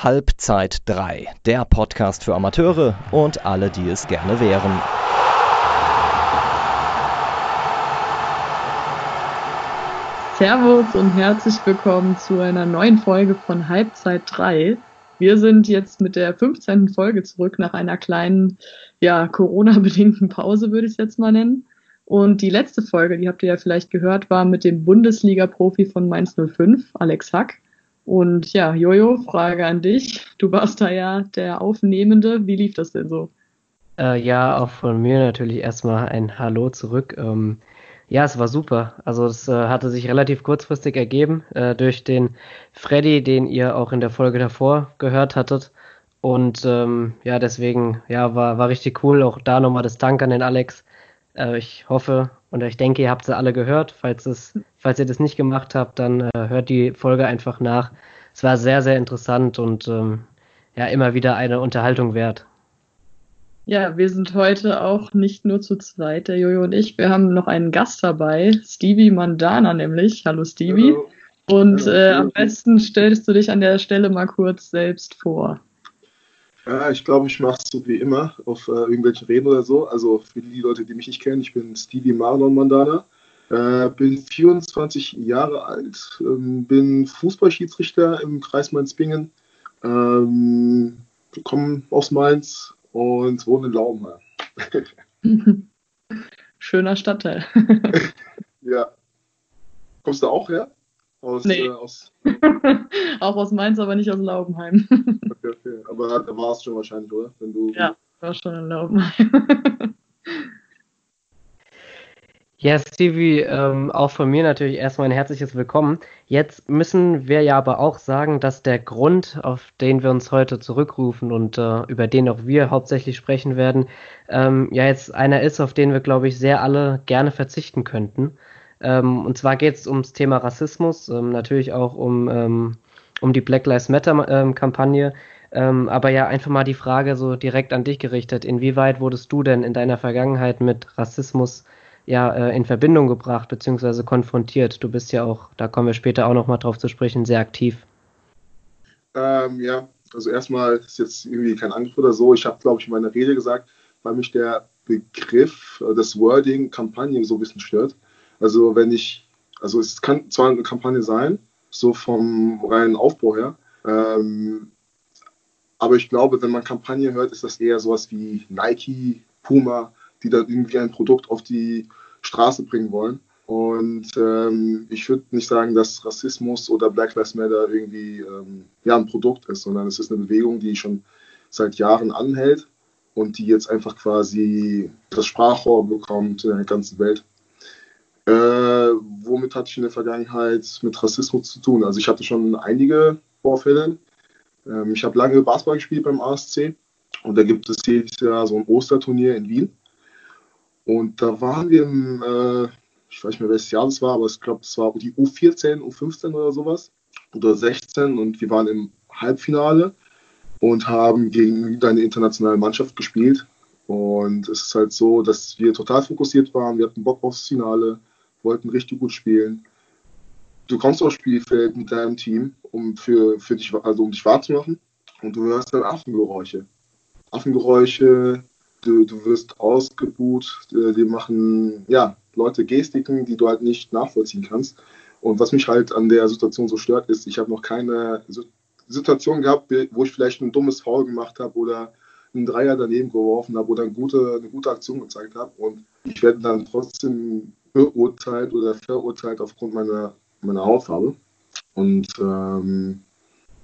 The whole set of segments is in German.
Halbzeit 3, der Podcast für Amateure und alle, die es gerne wären. Servus und herzlich willkommen zu einer neuen Folge von Halbzeit 3. Wir sind jetzt mit der 15. Folge zurück nach einer kleinen, ja, Corona-bedingten Pause, würde ich es jetzt mal nennen. Und die letzte Folge, die habt ihr ja vielleicht gehört, war mit dem Bundesliga-Profi von Mainz 05, Alex Hack. Und ja, Jojo, Frage an dich. Du warst da ja der Aufnehmende. Wie lief das denn so? Äh, ja, auch von mir natürlich erstmal ein Hallo zurück. Ähm, ja, es war super. Also es äh, hatte sich relativ kurzfristig ergeben äh, durch den Freddy, den ihr auch in der Folge davor gehört hattet. Und ähm, ja, deswegen, ja, war, war richtig cool. Auch da nochmal das Dank an den Alex. Äh, ich hoffe und ich denke, ihr habt sie alle gehört. Falls, es, falls ihr das nicht gemacht habt, dann äh, hört die Folge einfach nach. Es war sehr, sehr interessant und ähm, ja, immer wieder eine Unterhaltung wert. Ja, wir sind heute auch nicht nur zu zweit, der Jojo und ich. Wir haben noch einen Gast dabei, Stevie Mandana nämlich. Hallo Stevie. Hallo. Und Hallo. Äh, am besten stellst du dich an der Stelle mal kurz selbst vor. Ja, ich glaube, ich mache es so wie immer auf äh, irgendwelchen Reden oder so. Also für die Leute, die mich nicht kennen, ich bin Stevie Marlon Mandana, äh, bin 24 Jahre alt, ähm, bin Fußballschiedsrichter im Kreis Mainz-Bingen, ähm, komme aus Mainz, und wohne in Laubenheim. Schöner Stadtteil. ja. Kommst du auch her? Aus, nee. Äh, aus auch aus Mainz, aber nicht aus Laubenheim. okay, okay. Aber da warst du schon wahrscheinlich, oder? Wenn du, ja, war schon in Laubenheim. Ja, Stevie, ähm, auch von mir natürlich erstmal ein herzliches Willkommen. Jetzt müssen wir ja aber auch sagen, dass der Grund, auf den wir uns heute zurückrufen und äh, über den auch wir hauptsächlich sprechen werden, ähm, ja jetzt einer ist, auf den wir, glaube ich, sehr alle gerne verzichten könnten. Ähm, und zwar geht es ums Thema Rassismus, ähm, natürlich auch um, ähm, um die Black Lives Matter-Kampagne. Ähm, aber ja, einfach mal die Frage so direkt an dich gerichtet. Inwieweit wurdest du denn in deiner Vergangenheit mit Rassismus ja äh, in Verbindung gebracht bzw. konfrontiert. Du bist ja auch, da kommen wir später auch nochmal drauf zu sprechen, sehr aktiv. Ähm, ja, also erstmal ist jetzt irgendwie kein Angriff oder so. Ich habe, glaube ich, in meiner Rede gesagt, weil mich der Begriff, äh, das Wording Kampagne so ein bisschen stört. Also wenn ich, also es kann zwar eine Kampagne sein, so vom reinen Aufbau her, ähm, aber ich glaube, wenn man Kampagne hört, ist das eher sowas wie Nike, Puma, die dann irgendwie ein Produkt auf die Straße bringen wollen. Und ähm, ich würde nicht sagen, dass Rassismus oder Black Lives Matter irgendwie ähm, ja, ein Produkt ist, sondern es ist eine Bewegung, die schon seit Jahren anhält und die jetzt einfach quasi das Sprachrohr bekommt in der ganzen Welt. Äh, womit hatte ich in der Vergangenheit mit Rassismus zu tun? Also ich hatte schon einige Vorfälle. Ähm, ich habe lange Basketball gespielt beim ASC und da gibt es jedes Jahr so ein Osterturnier in Wien. Und da waren wir im, äh, ich weiß nicht mehr, welches Jahr das war, aber ich glaube, es war die U14, U15 oder sowas oder 16 und wir waren im Halbfinale und haben gegen eine internationale Mannschaft gespielt. Und es ist halt so, dass wir total fokussiert waren, wir hatten Bock aufs Finale, wollten richtig gut spielen. Du kommst aufs Spielfeld mit deinem Team, um für, für dich, also um dich wahrzumachen, und du hörst dann Affengeräusche. Affengeräusche, du, du wirst ausgebuht, äh, die machen ja Leute Gestiken, die du halt nicht nachvollziehen kannst. Und was mich halt an der Situation so stört, ist, ich habe noch keine Situation gehabt, wo ich vielleicht ein dummes Foul gemacht habe oder einen Dreier daneben geworfen habe oder eine gute, eine gute Aktion gezeigt habe. Und ich werde dann trotzdem beurteilt oder verurteilt aufgrund meiner, meiner Hautfarbe. Und ähm,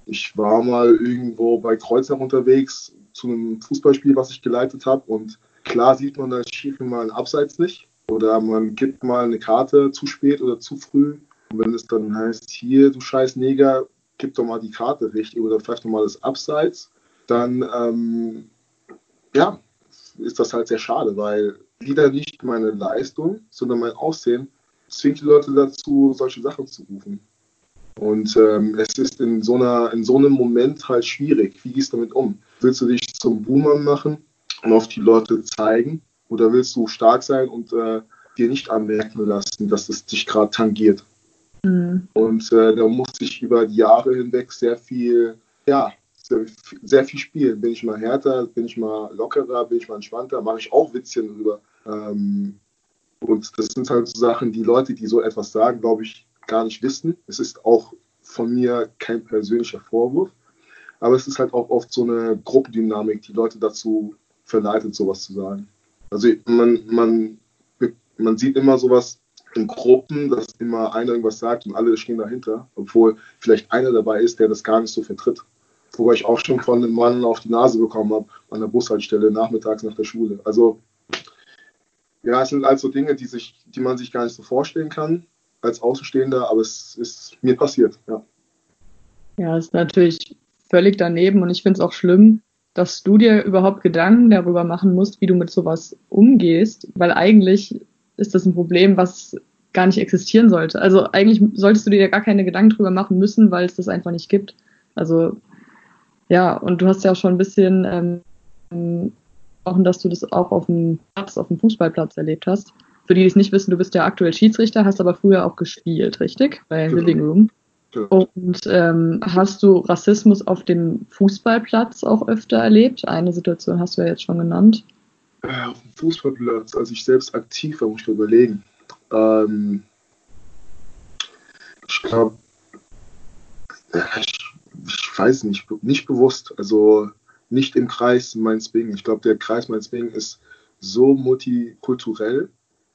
ich war mal irgendwo bei Kreuzer unterwegs, zu einem Fußballspiel, was ich geleitet habe. Und klar sieht man als Schiefer mal ein Abseits nicht. Oder man gibt mal eine Karte zu spät oder zu früh. Und wenn es dann heißt, hier, du scheiß Neger, gib doch mal die Karte richtig oder vielleicht nochmal das Abseits, dann ähm, ja, ist das halt sehr schade, weil wieder nicht meine Leistung, sondern mein Aussehen zwingt die Leute dazu, solche Sachen zu rufen. Und ähm, es ist in so, einer, in so einem Moment halt schwierig. Wie gehst du damit um? Willst du dich zum Boomer machen und auf die Leute zeigen? Oder willst du stark sein und äh, dir nicht anmerken lassen, dass es dich gerade tangiert? Mhm. Und äh, da musste ich über die Jahre hinweg sehr viel, ja, sehr viel spielen. Bin ich mal härter, bin ich mal lockerer, bin ich mal entspannter, mache ich auch Witzchen drüber. Ähm, und das sind halt so Sachen, die Leute, die so etwas sagen, glaube ich, gar nicht wissen. Es ist auch von mir kein persönlicher Vorwurf, aber es ist halt auch oft so eine Gruppendynamik, die Leute dazu verleitet, sowas zu sagen. Also man, man, man sieht immer sowas in Gruppen, dass immer einer irgendwas sagt und alle stehen dahinter, obwohl vielleicht einer dabei ist, der das gar nicht so vertritt. Wobei ich auch schon von einem Mann auf die Nase bekommen habe an der Bushaltestelle nachmittags nach der Schule. Also ja, es sind also Dinge, die, sich, die man sich gar nicht so vorstellen kann als Außenstehender, aber es ist mir passiert, ja. Ja, ist natürlich völlig daneben und ich finde es auch schlimm, dass du dir überhaupt Gedanken darüber machen musst, wie du mit sowas umgehst, weil eigentlich ist das ein Problem, was gar nicht existieren sollte. Also eigentlich solltest du dir gar keine Gedanken darüber machen müssen, weil es das einfach nicht gibt. Also ja, und du hast ja auch schon ein bisschen ähm, dass du das auch auf dem Platz, auf dem Fußballplatz erlebt hast. Für die, die es nicht wissen, du bist ja aktuell Schiedsrichter, hast aber früher auch gespielt, richtig? Bei genau. Living Room. Genau. Und ähm, hast du Rassismus auf dem Fußballplatz auch öfter erlebt? Eine Situation hast du ja jetzt schon genannt. Äh, auf dem Fußballplatz, als ich selbst aktiv war, muss ich überlegen. Ähm, ich glaube, ich, ich, weiß nicht, nicht bewusst. Also nicht im Kreis Mainz-Bingen. Ich glaube, der Kreis Mainz-Bingen ist so multikulturell.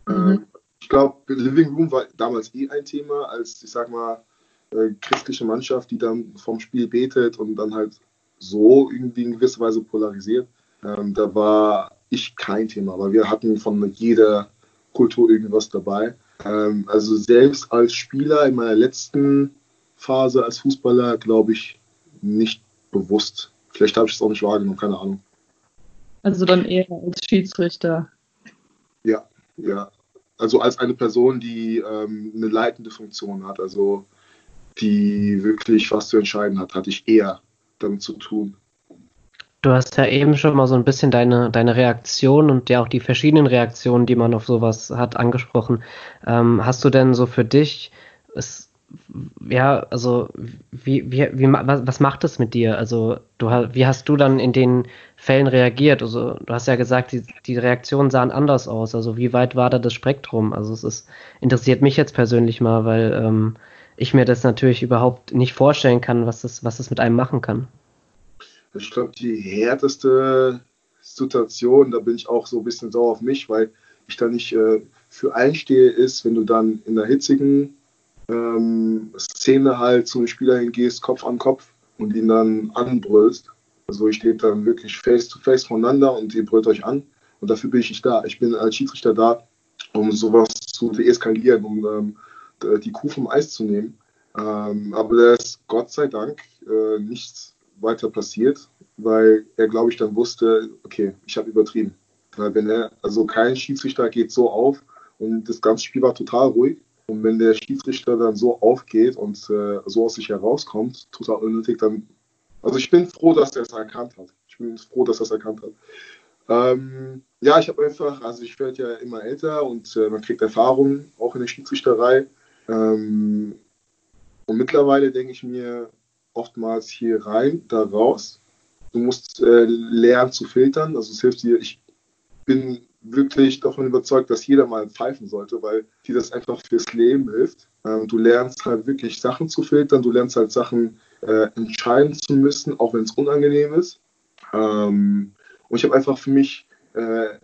Mhm. Ähm, ich glaube, Living Room war damals eh ein Thema, als, ich sag mal, äh, christliche Mannschaft, die dann vom Spiel betet und dann halt so irgendwie in gewisser Weise polarisiert. Ähm, da war ich kein Thema, weil wir hatten von jeder Kultur irgendwas dabei. Ähm, also selbst als Spieler in meiner letzten Phase als Fußballer, glaube ich, nicht bewusst. Vielleicht habe ich es auch nicht wahrgenommen, keine Ahnung. Also dann eher als Schiedsrichter. Ja, ja. Also als eine Person, die ähm, eine leitende Funktion hat, also die wirklich was zu entscheiden hat, hatte ich eher damit zu tun. Du hast ja eben schon mal so ein bisschen deine, deine Reaktion und ja auch die verschiedenen Reaktionen, die man auf sowas hat, angesprochen. Ähm, hast du denn so für dich, es ja, also wie, wie, wie, was, was macht das mit dir? Also du wie hast du dann in den Fällen reagiert? Also du hast ja gesagt, die, die Reaktionen sahen anders aus. Also wie weit war da das Spektrum? Also es ist, interessiert mich jetzt persönlich mal, weil ähm, ich mir das natürlich überhaupt nicht vorstellen kann, was das, was das mit einem machen kann. Ich glaube, die härteste Situation, da bin ich auch so ein bisschen sauer auf mich, weil ich da nicht äh, für einstehe, ist, wenn du dann in der hitzigen ähm, Szene halt zu einem Spieler hingehst, Kopf an Kopf und ihn dann anbrüllst. Also ich stehe dann wirklich face to face voneinander und ihr brüllt euch an. Und dafür bin ich nicht da. Ich bin als Schiedsrichter da, um sowas zu deeskalieren, um ähm, die Kuh vom Eis zu nehmen. Ähm, aber da ist Gott sei Dank äh, nichts weiter passiert, weil er, glaube ich, dann wusste, okay, ich habe übertrieben. Weil wenn er, also kein Schiedsrichter geht so auf und das ganze Spiel war total ruhig. Und wenn der Schiedsrichter dann so aufgeht und äh, so aus sich herauskommt, total unnötig, dann. Also ich bin froh, dass er es erkannt hat. Ich bin froh, dass er es erkannt hat. Ähm, ja, ich habe einfach, also ich werde ja immer älter und äh, man kriegt Erfahrung, auch in der Schiedsrichterei. Ähm, und mittlerweile denke ich mir oftmals hier rein, da raus. Du musst äh, lernen zu filtern. Also es hilft dir, ich bin wirklich davon überzeugt, dass jeder mal pfeifen sollte, weil dir das einfach fürs Leben hilft. Ähm, du lernst halt wirklich Sachen zu filtern, du lernst halt Sachen äh, entscheiden zu müssen, auch wenn es unangenehm ist. Ähm, und ich habe einfach für mich äh,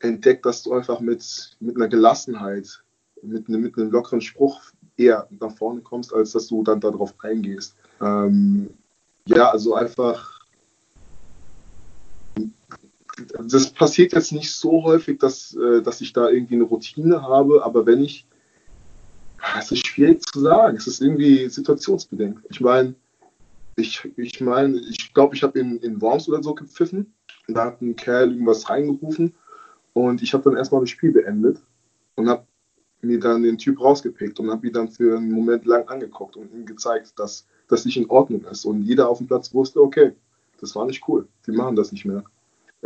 entdeckt, dass du einfach mit, mit einer Gelassenheit, mit, ne, mit einem lockeren Spruch eher nach vorne kommst, als dass du dann darauf eingehst. Ähm, ja, also einfach das passiert jetzt nicht so häufig, dass, äh, dass ich da irgendwie eine Routine habe, aber wenn ich, es ist schwierig zu sagen, es ist irgendwie situationsbedingt. Ich meine, ich, ich meine, ich glaube, ich habe in, in Worms oder so gepfiffen da hat ein Kerl irgendwas reingerufen und ich habe dann erstmal das Spiel beendet und habe mir dann den Typ rausgepickt und habe ihn dann für einen Moment lang angeguckt und ihm gezeigt, dass das nicht in Ordnung ist. Und jeder auf dem Platz wusste, okay, das war nicht cool, die machen das nicht mehr.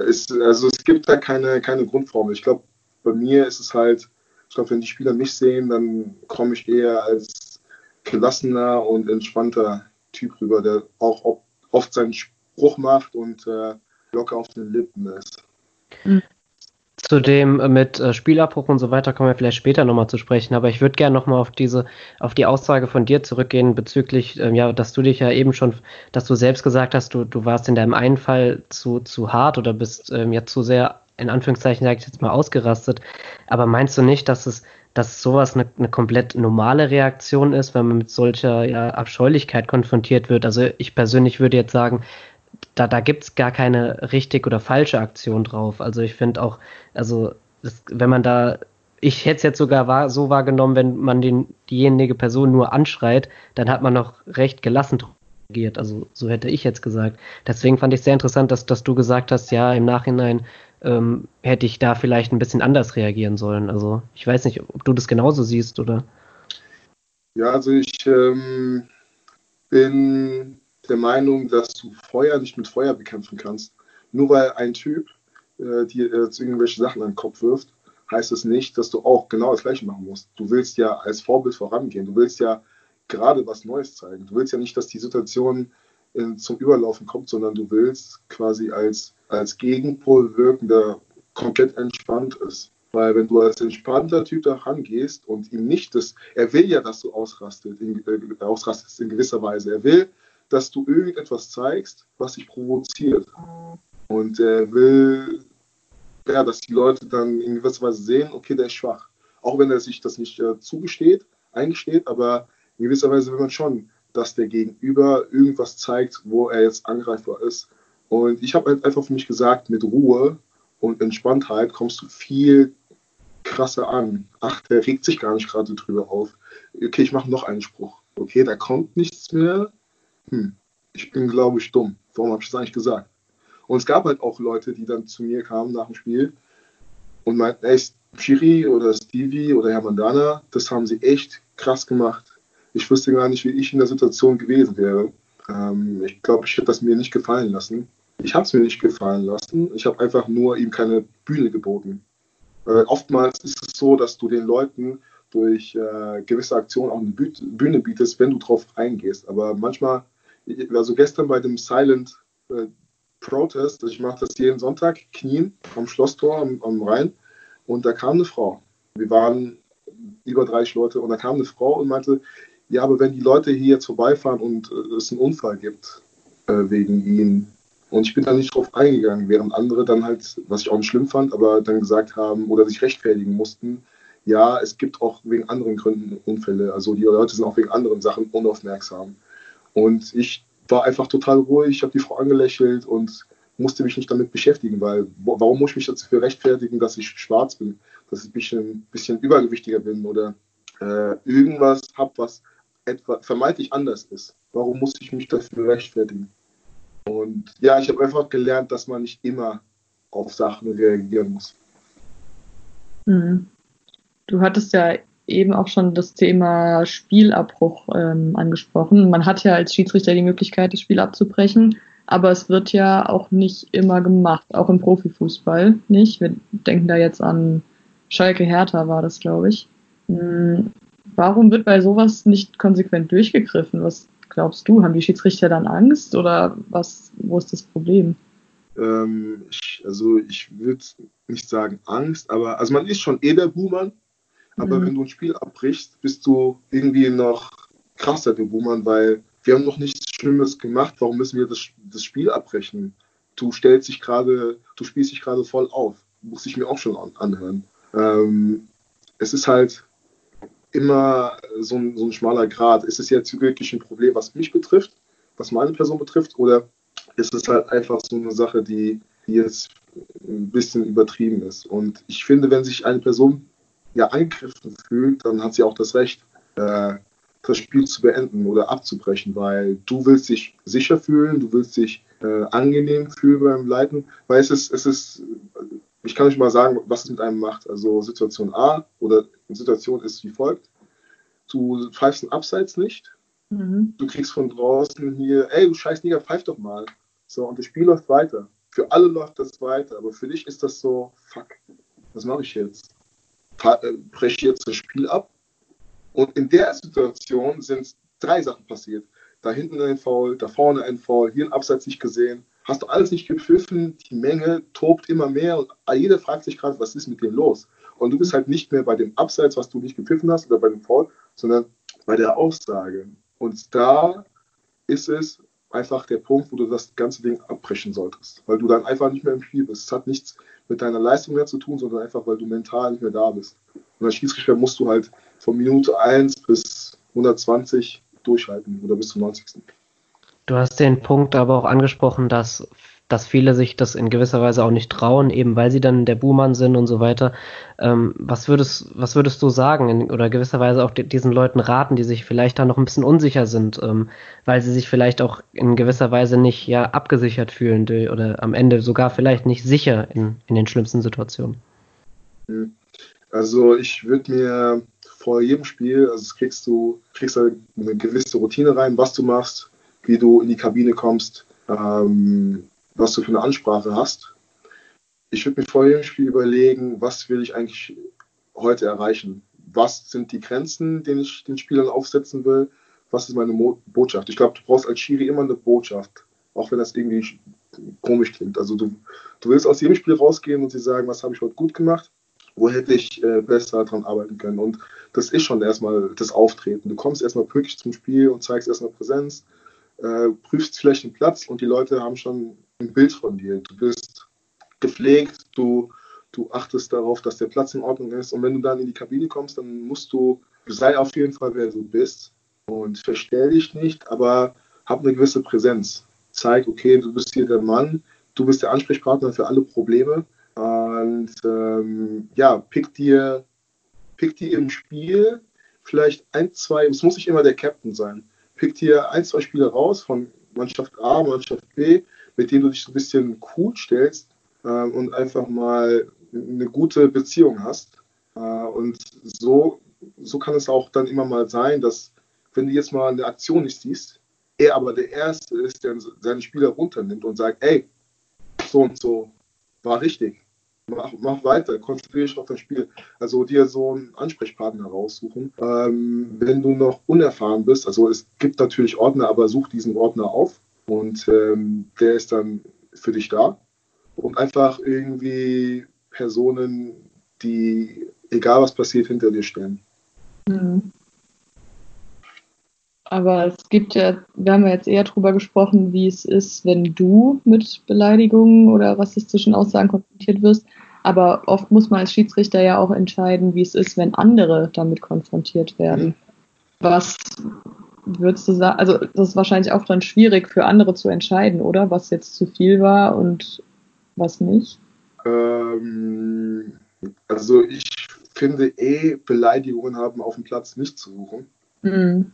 Es, also es gibt da keine, keine Grundformel. Ich glaube, bei mir ist es halt, ich glaube, wenn die Spieler mich sehen, dann komme ich eher als gelassener und entspannter Typ rüber, der auch oft seinen Spruch macht und äh, locker auf den Lippen ist. Mhm. Zu dem mit äh, Spielabbruch und so weiter kommen wir vielleicht später nochmal zu sprechen, aber ich würde gerne nochmal auf diese, auf die Aussage von dir zurückgehen bezüglich, ähm, ja, dass du dich ja eben schon, dass du selbst gesagt hast, du, du warst in deinem einen Fall zu, zu hart oder bist ähm, ja zu sehr, in Anführungszeichen sage ich jetzt mal, ausgerastet. Aber meinst du nicht, dass es, dass sowas eine, eine komplett normale Reaktion ist, wenn man mit solcher ja, Abscheulichkeit konfrontiert wird? Also ich persönlich würde jetzt sagen, da, da gibt es gar keine richtig oder falsche Aktion drauf. Also ich finde auch, also das, wenn man da, ich hätte es jetzt sogar wahr, so wahrgenommen, wenn man den, diejenige Person nur anschreit, dann hat man noch recht gelassen reagiert. Also so hätte ich jetzt gesagt. Deswegen fand ich sehr interessant, dass, dass du gesagt hast, ja, im Nachhinein ähm, hätte ich da vielleicht ein bisschen anders reagieren sollen. Also ich weiß nicht, ob du das genauso siehst oder. Ja, also ich ähm, bin der Meinung, dass du Feuer nicht mit Feuer bekämpfen kannst. Nur weil ein Typ äh, dir jetzt irgendwelche Sachen an den Kopf wirft, heißt es das nicht, dass du auch genau das Gleiche machen musst. Du willst ja als Vorbild vorangehen. Du willst ja gerade was Neues zeigen. Du willst ja nicht, dass die Situation in, zum Überlaufen kommt, sondern du willst quasi als, als Gegenpol wirken, der komplett entspannt ist. Weil wenn du als entspannter Typ da rangehst und ihm nicht das, er will ja, dass du ausrastet, in, äh, ausrastest in gewisser Weise. Er will, dass du irgendetwas zeigst, was dich provoziert. Und er will, ja, dass die Leute dann in gewisser Weise sehen, okay, der ist schwach. Auch wenn er sich das nicht äh, zugesteht, eingesteht, aber in gewisser Weise will man schon, dass der Gegenüber irgendwas zeigt, wo er jetzt angreifbar ist. Und ich habe halt einfach für mich gesagt, mit Ruhe und Entspanntheit kommst du viel krasser an. Ach, der regt sich gar nicht gerade drüber auf. Okay, ich mache noch einen Spruch. Okay, da kommt nichts mehr hm, ich bin, glaube ich, dumm. Warum habe ich das eigentlich gesagt? Und es gab halt auch Leute, die dann zu mir kamen nach dem Spiel und meinten, ey, Shiri oder Stevie oder Herr Mandana, das haben sie echt krass gemacht. Ich wüsste gar nicht, wie ich in der Situation gewesen wäre. Ähm, ich glaube, ich hätte das mir nicht gefallen lassen. Ich habe es mir nicht gefallen lassen. Ich habe einfach nur ihm keine Bühne geboten. Äh, oftmals ist es so, dass du den Leuten durch äh, gewisse Aktionen auch eine Bühne bietest, wenn du drauf eingehst. Aber manchmal also gestern bei dem Silent äh, Protest, ich mache das jeden Sonntag, knien am Schlosstor am, am, Rhein und da kam eine Frau. Wir waren über 30 Leute und da kam eine Frau und meinte, ja, aber wenn die Leute hier jetzt vorbeifahren und äh, es einen Unfall gibt äh, wegen ihnen und ich bin da nicht drauf eingegangen, während andere dann halt, was ich auch nicht schlimm fand, aber dann gesagt haben oder sich rechtfertigen mussten, ja, es gibt auch wegen anderen Gründen Unfälle. Also die Leute sind auch wegen anderen Sachen unaufmerksam. Und ich war einfach total ruhig, habe die Frau angelächelt und musste mich nicht damit beschäftigen, weil warum muss ich mich dafür rechtfertigen, dass ich schwarz bin, dass ich ein bisschen, bisschen übergewichtiger bin oder äh, irgendwas habe, was etwa vermeintlich anders ist. Warum muss ich mich dafür rechtfertigen? Und ja, ich habe einfach gelernt, dass man nicht immer auf Sachen reagieren muss. Mhm. Du hattest ja eben auch schon das Thema Spielabbruch ähm, angesprochen. Man hat ja als Schiedsrichter die Möglichkeit, das Spiel abzubrechen, aber es wird ja auch nicht immer gemacht, auch im Profifußball nicht. Wir denken da jetzt an Schalke Hertha war das, glaube ich. Hm, warum wird bei sowas nicht konsequent durchgegriffen? Was glaubst du? Haben die Schiedsrichter dann Angst oder was, wo ist das Problem? Ähm, ich, also ich würde nicht sagen Angst, aber also man ist schon eh der Buhmann, aber mhm. wenn du ein Spiel abbrichst, bist du irgendwie noch krasser, Buhmann, weil wir haben noch nichts Schlimmes gemacht. Warum müssen wir das, das Spiel abbrechen? Du stellst dich gerade, du spielst dich gerade voll auf. Muss ich mir auch schon an, anhören. Ähm, es ist halt immer so ein, so ein schmaler Grad. Ist es jetzt wirklich ein Problem, was mich betrifft, was meine Person betrifft, oder ist es halt einfach so eine Sache, die, die jetzt ein bisschen übertrieben ist? Und ich finde, wenn sich eine Person ja angegriffen fühlt, dann hat sie auch das Recht, äh, das Spiel zu beenden oder abzubrechen, weil du willst dich sicher fühlen, du willst dich äh, angenehm fühlen beim Leiten, weil es ist, es ist, ich kann euch mal sagen, was es mit einem macht. Also Situation A oder Situation ist wie folgt. Du pfeifst ein Abseits nicht, mhm. du kriegst von draußen hier, ey, du scheiß Nigger, pfeif doch mal. So, und das Spiel läuft weiter. Für alle läuft das weiter, aber für dich ist das so, fuck, was mache ich jetzt? Äh, jetzt das Spiel ab. Und in der Situation sind drei Sachen passiert. da hinten ein Foul, da vorne ein Foul, hier ein Abseits nicht gesehen. Hast du alles nicht gepfiffen, die Menge tobt immer mehr und jeder fragt sich gerade, was ist mit dem los? Und du bist halt nicht mehr bei dem Abseits, was du nicht gepfiffen hast oder bei dem Foul, sondern bei der Aussage. Und da ist es einfach der Punkt, wo du das ganze Ding abbrechen solltest, weil du dann einfach nicht mehr im Spiel bist. Es hat nichts mit deiner Leistung mehr zu tun, sondern einfach, weil du mental nicht mehr da bist. Und als Schiedsrichter musst du halt von Minute 1 bis 120 durchhalten oder bis zum 90. Du hast den Punkt aber auch angesprochen, dass, dass viele sich das in gewisser Weise auch nicht trauen, eben weil sie dann der Buhmann sind und so weiter. Ähm, was, würdest, was würdest du sagen in, oder gewisserweise auch diesen Leuten raten, die sich vielleicht da noch ein bisschen unsicher sind, ähm, weil sie sich vielleicht auch in gewisser Weise nicht ja abgesichert fühlen oder am Ende sogar vielleicht nicht sicher in, in den schlimmsten Situationen? Also ich würde mir vor jedem Spiel, also kriegst du, kriegst eine gewisse Routine rein, was du machst, wie du in die Kabine kommst, ähm, was du für eine Ansprache hast. Ich würde mir vor jedem Spiel überlegen, was will ich eigentlich heute erreichen? Was sind die Grenzen, die ich den Spielern aufsetzen will? Was ist meine Mo Botschaft? Ich glaube, du brauchst als Schiri immer eine Botschaft, auch wenn das irgendwie komisch klingt. Also du, du willst aus jedem Spiel rausgehen und sie sagen, was habe ich heute gut gemacht? Wo hätte ich äh, besser dran arbeiten können? Und das ist schon erstmal das Auftreten. Du kommst erstmal pünktlich zum Spiel und zeigst erstmal Präsenz äh, prüfst vielleicht den Platz und die Leute haben schon ein Bild von dir. Du bist gepflegt, du, du achtest darauf, dass der Platz in Ordnung ist. Und wenn du dann in die Kabine kommst, dann musst du, sei auf jeden Fall, wer du bist und verstell dich nicht, aber hab eine gewisse Präsenz. Zeig, okay, du bist hier der Mann, du bist der Ansprechpartner für alle Probleme. Und ähm, ja, pick dir, pick dir im Spiel vielleicht ein, zwei, es muss nicht immer der Captain sein pickt hier ein, zwei Spieler raus von Mannschaft A, Mannschaft B, mit denen du dich so ein bisschen cool stellst äh, und einfach mal eine gute Beziehung hast. Äh, und so, so kann es auch dann immer mal sein, dass wenn du jetzt mal eine Aktion nicht siehst, er aber der Erste ist, der seine Spieler runternimmt und sagt, ey, so und so, war richtig mach, mach weiter, konzentriere dich auf das Spiel. Also dir so einen Ansprechpartner raussuchen. Ähm, wenn du noch unerfahren bist, also es gibt natürlich Ordner, aber such diesen Ordner auf und ähm, der ist dann für dich da. Und einfach irgendwie Personen, die, egal was passiert, hinter dir stellen. Mhm. Aber es gibt ja, wir haben ja jetzt eher darüber gesprochen, wie es ist, wenn du mit Beleidigungen oder rassistischen Aussagen konfrontiert wirst. Aber oft muss man als Schiedsrichter ja auch entscheiden, wie es ist, wenn andere damit konfrontiert werden. Was würdest du sagen? Also, das ist wahrscheinlich auch dann schwierig für andere zu entscheiden, oder? Was jetzt zu viel war und was nicht? Ähm, also, ich finde eh, Beleidigungen haben auf dem Platz nicht zu suchen. Mhm.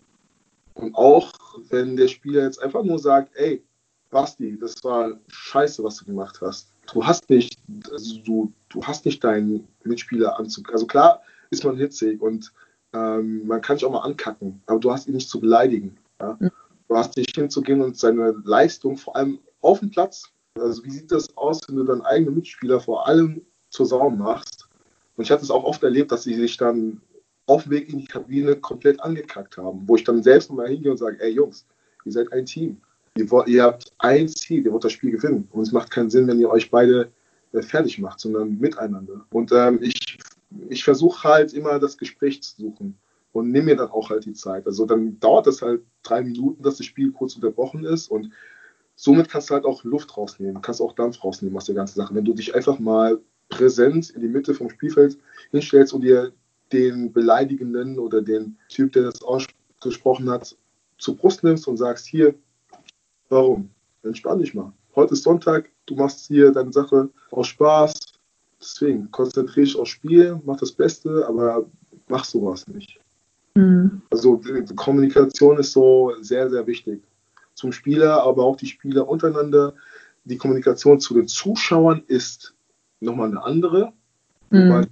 Und auch wenn der Spieler jetzt einfach nur sagt, ey, Basti, das war scheiße, was du gemacht hast. Du hast nicht, also du, du hast nicht deinen Mitspieler anzug. Also klar ist man hitzig und ähm, man kann sich auch mal ankacken, aber du hast ihn nicht zu beleidigen. Ja? Mhm. Du hast nicht hinzugehen und seine Leistung, vor allem auf dem Platz, also wie sieht das aus, wenn du deinen eigenen Mitspieler vor allem zur Sau machst? Und ich hatte es auch oft erlebt, dass sie sich dann auf dem Weg in die Kabine komplett angekackt haben, wo ich dann selbst nochmal hingehe und sage, ey Jungs, ihr seid ein Team. Ihr, wollt, ihr habt ein Ziel, ihr wollt das Spiel gewinnen. Und es macht keinen Sinn, wenn ihr euch beide äh, fertig macht, sondern miteinander. Und ähm, ich, ich versuche halt immer das Gespräch zu suchen und nehme mir dann auch halt die Zeit. Also dann dauert das halt drei Minuten, dass das Spiel kurz unterbrochen ist und somit kannst du halt auch Luft rausnehmen, kannst auch Dampf rausnehmen aus der ganzen Sache. Wenn du dich einfach mal präsent in die Mitte vom Spielfeld hinstellst und dir den Beleidigenden oder den Typ, der das ausgesprochen hat, zur Brust nimmst und sagst, hier, warum? Entspann dich mal. Heute ist Sonntag, du machst hier deine Sache aus Spaß. Deswegen konzentriere dich aufs Spiel, mach das Beste, aber mach sowas nicht. Mhm. Also Kommunikation ist so sehr, sehr wichtig. Zum Spieler, aber auch die Spieler untereinander. Die Kommunikation zu den Zuschauern ist nochmal eine andere. Mhm. Wobei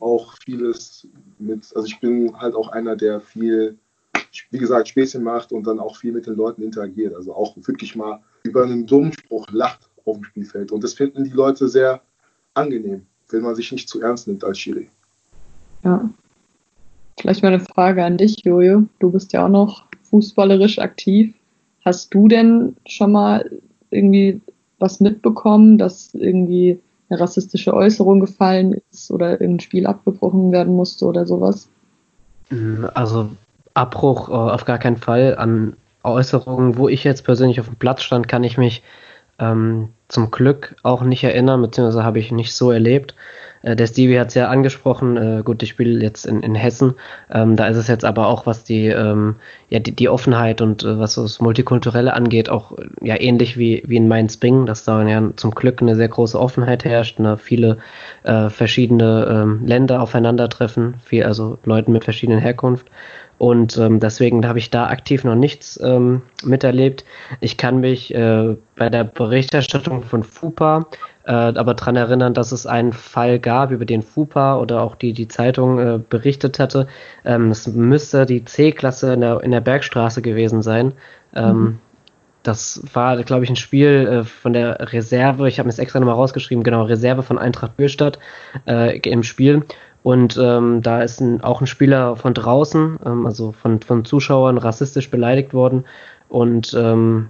auch vieles mit, also ich bin halt auch einer, der viel, wie gesagt, Späßchen macht und dann auch viel mit den Leuten interagiert. Also auch wirklich mal über einen dummen Spruch lacht auf dem Spielfeld. Und das finden die Leute sehr angenehm, wenn man sich nicht zu ernst nimmt als Schiri. Ja. Vielleicht mal eine Frage an dich, Jojo. Du bist ja auch noch fußballerisch aktiv. Hast du denn schon mal irgendwie was mitbekommen, dass irgendwie eine rassistische Äußerung gefallen ist oder irgendein Spiel abgebrochen werden musste oder sowas? Mm, also Abbruch äh, auf gar keinen Fall. An Äußerungen, wo ich jetzt persönlich auf dem Platz stand, kann ich mich ähm, zum Glück auch nicht erinnern, beziehungsweise habe ich nicht so erlebt. Äh, der Stevie hat es ja angesprochen, äh, gut, ich spiele jetzt in, in Hessen, ähm, da ist es jetzt aber auch, was die, ähm, ja, die, die Offenheit und äh, was das Multikulturelle angeht, auch äh, ja ähnlich wie, wie in Mainz-Bing, dass da ja zum Glück eine sehr große Offenheit herrscht, ne, viele äh, verschiedene ähm, Länder aufeinandertreffen, viel, also Leuten mit verschiedenen Herkunft. Und ähm, deswegen habe ich da aktiv noch nichts ähm, miterlebt. Ich kann mich äh, bei der Berichterstattung von FUPA äh, aber daran erinnern, dass es einen Fall gab, über den FUPA oder auch die, die Zeitung äh, berichtet hatte. Ähm, es müsste die C-Klasse in der, in der Bergstraße gewesen sein. Ähm, mhm. Das war, glaube ich, ein Spiel äh, von der Reserve. Ich habe mir das extra nochmal rausgeschrieben. Genau, Reserve von Eintracht Bürstadt äh, im Spiel. Und ähm, da ist ein, auch ein Spieler von draußen, ähm, also von, von Zuschauern, rassistisch beleidigt worden. Und ähm,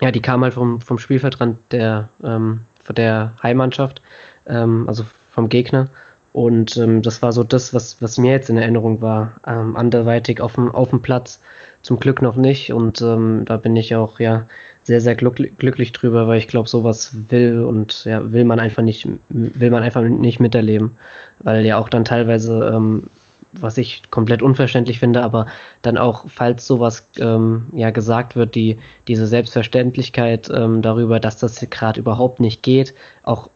ja, die kam halt vom, vom Spielfeldrand der, ähm, der Heimmannschaft, ähm, also vom Gegner. Und ähm, das war so das, was, was mir jetzt in Erinnerung war. Ähm, anderweitig auf dem, auf dem Platz zum Glück noch nicht. Und ähm, da bin ich auch ja sehr, sehr glück, glücklich drüber, weil ich glaube, sowas will und ja, will man einfach nicht, will man einfach nicht miterleben. Weil ja auch dann teilweise, ähm, was ich komplett unverständlich finde, aber dann auch, falls sowas ähm, ja gesagt wird, die diese Selbstverständlichkeit ähm, darüber, dass das gerade überhaupt nicht geht, auch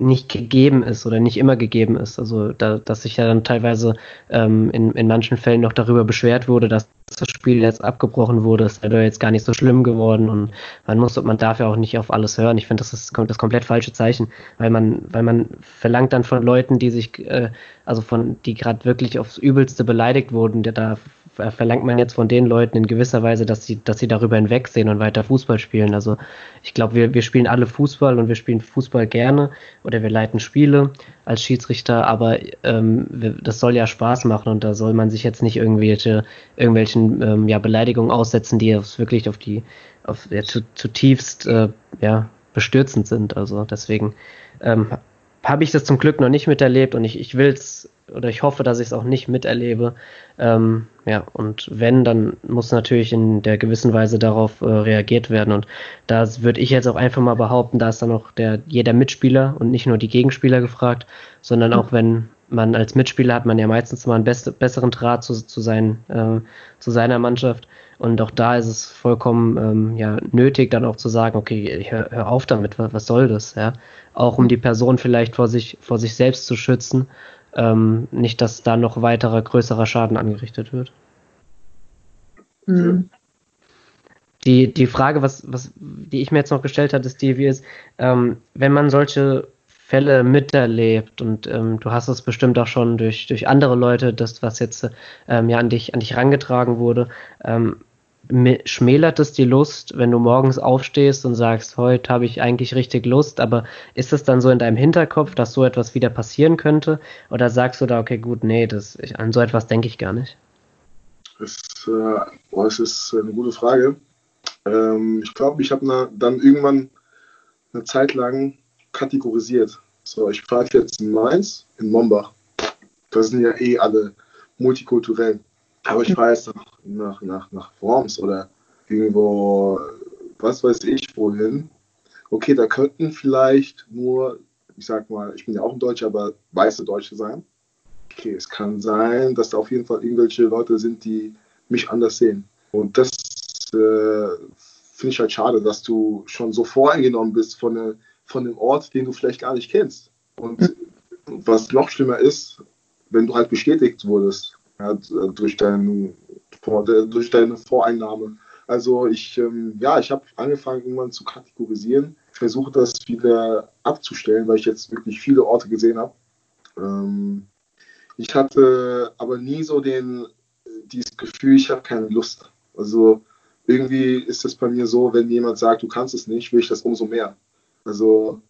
nicht gegeben ist oder nicht immer gegeben ist. Also da, dass sich ja dann teilweise ähm, in, in manchen Fällen noch darüber beschwert wurde, dass das Spiel jetzt abgebrochen wurde, ist ja jetzt gar nicht so schlimm geworden und man muss man darf ja auch nicht auf alles hören. Ich finde, das ist das komplett falsche Zeichen, weil man, weil man verlangt dann von Leuten, die sich, äh, also von, die gerade wirklich aufs Übelste beleidigt wurden, der da verlangt man jetzt von den Leuten in gewisser Weise, dass sie, dass sie darüber hinwegsehen und weiter Fußball spielen. Also ich glaube, wir, wir spielen alle Fußball und wir spielen Fußball gerne oder wir leiten Spiele als Schiedsrichter, aber ähm, wir, das soll ja Spaß machen und da soll man sich jetzt nicht irgendwelche, irgendwelchen ähm, ja, Beleidigungen aussetzen, die wirklich auf die, auf ja, zu, zutiefst äh, ja, bestürzend sind. Also deswegen ähm, habe ich das zum Glück noch nicht miterlebt und ich, ich will es oder ich hoffe, dass ich es auch nicht miterlebe. Ähm, ja, und wenn, dann muss natürlich in der gewissen Weise darauf äh, reagiert werden. Und da würde ich jetzt auch einfach mal behaupten, da ist dann auch der, jeder Mitspieler und nicht nur die Gegenspieler gefragt, sondern auch wenn man als Mitspieler hat man ja meistens mal einen best, besseren Draht zu, zu, sein, äh, zu seiner Mannschaft. Und auch da ist es vollkommen ähm, ja, nötig, dann auch zu sagen, okay, hör, hör auf damit, was, was soll das? Ja? Auch um die Person vielleicht vor sich, vor sich selbst zu schützen ähm, nicht, dass da noch weiterer größerer Schaden angerichtet wird. Mhm. Die, die Frage, was, was, die ich mir jetzt noch gestellt hatte, Stevie, ist, ähm, wenn man solche Fälle miterlebt und ähm, du hast es bestimmt auch schon durch, durch andere Leute, das, was jetzt ähm, ja an dich, an dich rangetragen wurde, ähm, schmälert es die Lust, wenn du morgens aufstehst und sagst, heute habe ich eigentlich richtig Lust, aber ist es dann so in deinem Hinterkopf, dass so etwas wieder passieren könnte? Oder sagst du da, okay, gut, nee, das, ich, an so etwas denke ich gar nicht? Das, äh, boah, das ist eine gute Frage. Ähm, ich glaube, ich habe dann irgendwann eine Zeit lang kategorisiert. So, ich fahre jetzt in Mainz, in Mombach. Das sind ja eh alle multikulturell. Aber ich fahre jetzt nach, nach, nach, nach Worms oder irgendwo, was weiß ich, wohin. Okay, da könnten vielleicht nur, ich sag mal, ich bin ja auch ein Deutscher, aber weiße Deutsche sein. Okay, es kann sein, dass da auf jeden Fall irgendwelche Leute sind, die mich anders sehen. Und das äh, finde ich halt schade, dass du schon so voreingenommen bist von, ne, von einem Ort, den du vielleicht gar nicht kennst. Und was noch schlimmer ist, wenn du halt bestätigt wurdest ja, durch, dein, durch deine Voreinnahme. Also ich, ähm, ja, ich habe angefangen irgendwann zu kategorisieren. Ich versuche das wieder abzustellen, weil ich jetzt wirklich viele Orte gesehen habe. Ähm, ich hatte aber nie so den, dieses Gefühl, ich habe keine Lust. Also irgendwie ist es bei mir so, wenn jemand sagt, du kannst es nicht, will ich das umso mehr. Also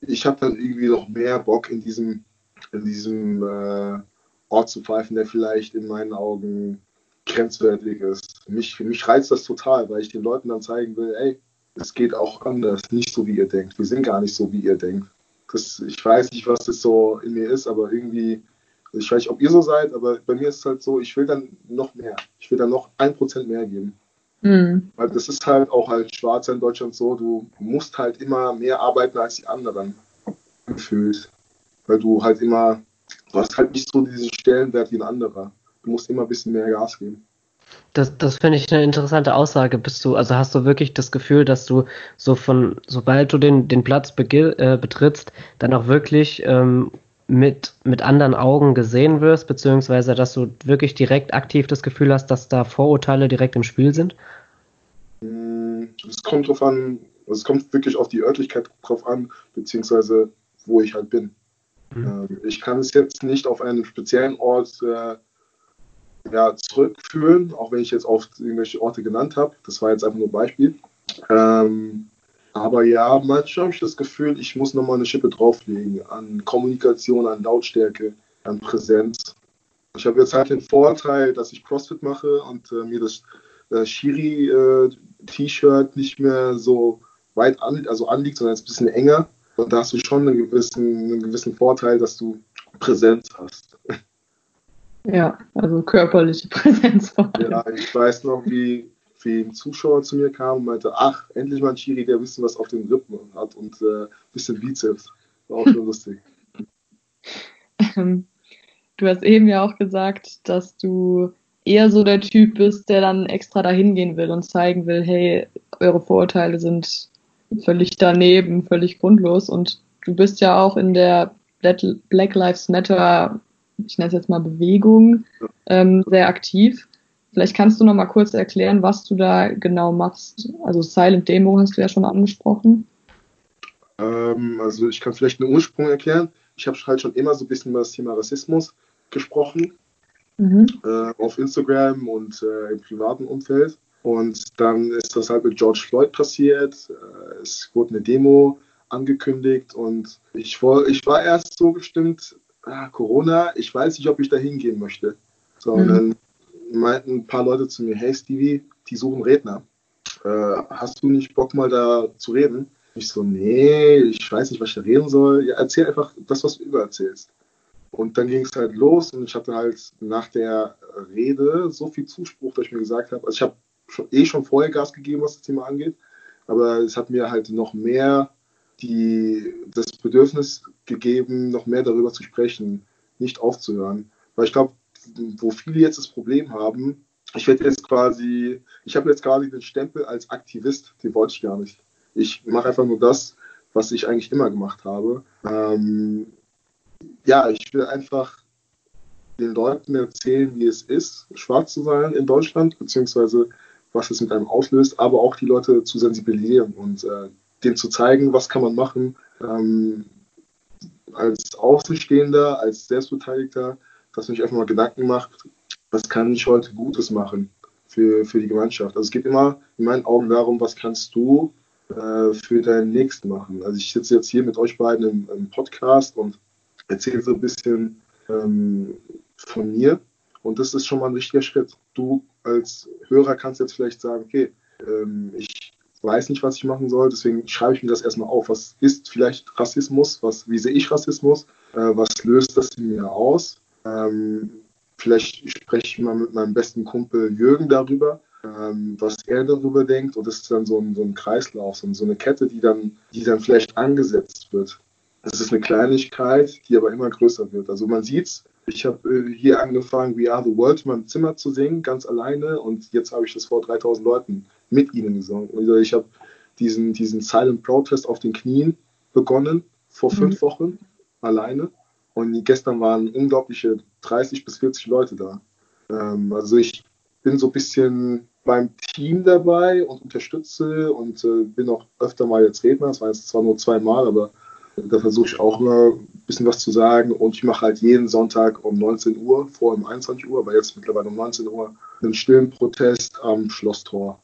ich habe dann irgendwie noch mehr Bock in diesem, in diesem äh, Ort zu pfeifen, der vielleicht in meinen Augen grenzwertig ist. Mich, mich reizt das total, weil ich den Leuten dann zeigen will, ey, es geht auch anders, nicht so wie ihr denkt. Wir sind gar nicht so, wie ihr denkt. Das, ich weiß nicht, was das so in mir ist, aber irgendwie, ich weiß nicht, ob ihr so seid, aber bei mir ist es halt so, ich will dann noch mehr. Ich will dann noch ein Prozent mehr geben. Mhm. Weil das ist halt auch als Schwarzer in Deutschland so, du musst halt immer mehr arbeiten als die anderen gefühlt. Weil du halt immer, du hast halt nicht so diesen Stellenwert wie ein anderer. Du musst immer ein bisschen mehr Gas geben. Das, das finde ich eine interessante Aussage. Bist du, also hast du wirklich das Gefühl, dass du so von, sobald du den, den Platz äh, betrittst, dann auch wirklich ähm, mit, mit anderen Augen gesehen wirst, beziehungsweise dass du wirklich direkt aktiv das Gefühl hast, dass da Vorurteile direkt im Spiel sind? Mm, es kommt drauf an, es kommt wirklich auf die Örtlichkeit drauf an, beziehungsweise wo ich halt bin. Mhm. Ähm, ich kann es jetzt nicht auf einen speziellen Ort äh, ja, zurückführen, auch wenn ich jetzt oft irgendwelche Orte genannt habe. Das war jetzt einfach nur ein Beispiel. Ähm, aber ja, manchmal habe ich das Gefühl, ich muss nochmal eine Schippe drauflegen an Kommunikation, an Lautstärke, an Präsenz. Ich habe jetzt halt den Vorteil, dass ich CrossFit mache und äh, mir das äh, Shiri-T-Shirt äh, nicht mehr so weit an, also anliegt, sondern jetzt ein bisschen enger. Und da hast du schon einen gewissen, einen gewissen Vorteil, dass du Präsenz hast. Ja, also körperliche Präsenz. Vor allem. Ja, ich weiß noch, wie, wie ein Zuschauer zu mir kam und meinte, ach, endlich mal ein Chiri, der ein bisschen was auf den Rippen hat und äh, ein bisschen Bizeps. War auch schon lustig. Ähm, du hast eben ja auch gesagt, dass du eher so der Typ bist, der dann extra dahin gehen will und zeigen will, hey, eure Vorurteile sind völlig daneben, völlig grundlos und du bist ja auch in der Black Lives Matter ich nenne es jetzt mal Bewegung, ähm, sehr aktiv. Vielleicht kannst du noch mal kurz erklären, was du da genau machst. Also Silent Demo hast du ja schon angesprochen. Ähm, also ich kann vielleicht einen Ursprung erklären. Ich habe halt schon immer so ein bisschen über das Thema Rassismus gesprochen. Mhm. Äh, auf Instagram und äh, im privaten Umfeld. Und dann ist das halt mit George Floyd passiert. Äh, es wurde eine Demo angekündigt und ich, war, ich war erst so gestimmt, ah, Corona, ich weiß nicht, ob ich da hingehen möchte. So, mhm. Meinten ein paar Leute zu mir, hey Stevie, die suchen Redner. Äh, hast du nicht Bock mal da zu reden? Ich so, nee, ich weiß nicht, was ich da reden soll. Ja, erzähl einfach das, was du übererzählst. Und dann ging es halt los und ich hatte halt nach der Rede so viel Zuspruch, dass ich mir gesagt habe, also ich habe schon, eh schon vorher Gas gegeben, was das Thema angeht, aber es hat mir halt noch mehr die, das Bedürfnis gegeben, noch mehr darüber zu sprechen, nicht aufzuhören. Weil ich glaube, wo viele jetzt das Problem haben, ich werde jetzt quasi, ich habe jetzt quasi den Stempel als Aktivist, den wollte ich gar nicht. Ich mache einfach nur das, was ich eigentlich immer gemacht habe. Ähm, ja, ich will einfach den Leuten erzählen, wie es ist, schwarz zu sein in Deutschland, beziehungsweise was es mit einem auslöst, aber auch die Leute zu sensibilisieren und äh, denen zu zeigen, was kann man machen, ähm, als Außenstehender, als Selbstbeteiligter, dass man sich einfach mal Gedanken macht, was kann ich heute Gutes machen für, für die Gemeinschaft. Also es geht immer in meinen Augen darum, was kannst du äh, für deinen Nächsten machen. Also ich sitze jetzt hier mit euch beiden im, im Podcast und erzähle so ein bisschen ähm, von mir und das ist schon mal ein richtiger Schritt. Du als Hörer kannst jetzt vielleicht sagen, okay, ähm, ich weiß nicht, was ich machen soll, deswegen schreibe ich mir das erstmal auf. Was ist vielleicht Rassismus? Was, wie sehe ich Rassismus? Äh, was löst das in mir aus? Ähm, vielleicht spreche ich mal mit meinem besten Kumpel Jürgen darüber, ähm, was er darüber denkt. Und das ist dann so ein, so ein Kreislauf, so, so eine Kette, die dann, die dann vielleicht angesetzt wird. Das ist eine Kleinigkeit, die aber immer größer wird. Also man sieht es, ich habe äh, hier angefangen, We Are the World in meinem Zimmer zu singen, ganz alleine. Und jetzt habe ich das vor 3000 Leuten mit ihnen gesungen. Also ich habe diesen, diesen Silent Protest auf den Knien begonnen, vor mhm. fünf Wochen, alleine. Und gestern waren unglaubliche 30 bis 40 Leute da. Ähm, also ich bin so ein bisschen beim Team dabei und unterstütze und äh, bin auch öfter mal jetzt Redner. Das war jetzt zwar nur zweimal, aber da versuche ich auch immer ein bisschen was zu sagen. Und ich mache halt jeden Sonntag um 19 Uhr, vor um 21 Uhr, aber jetzt mittlerweile um 19 Uhr, einen stillen Protest am Schlosstor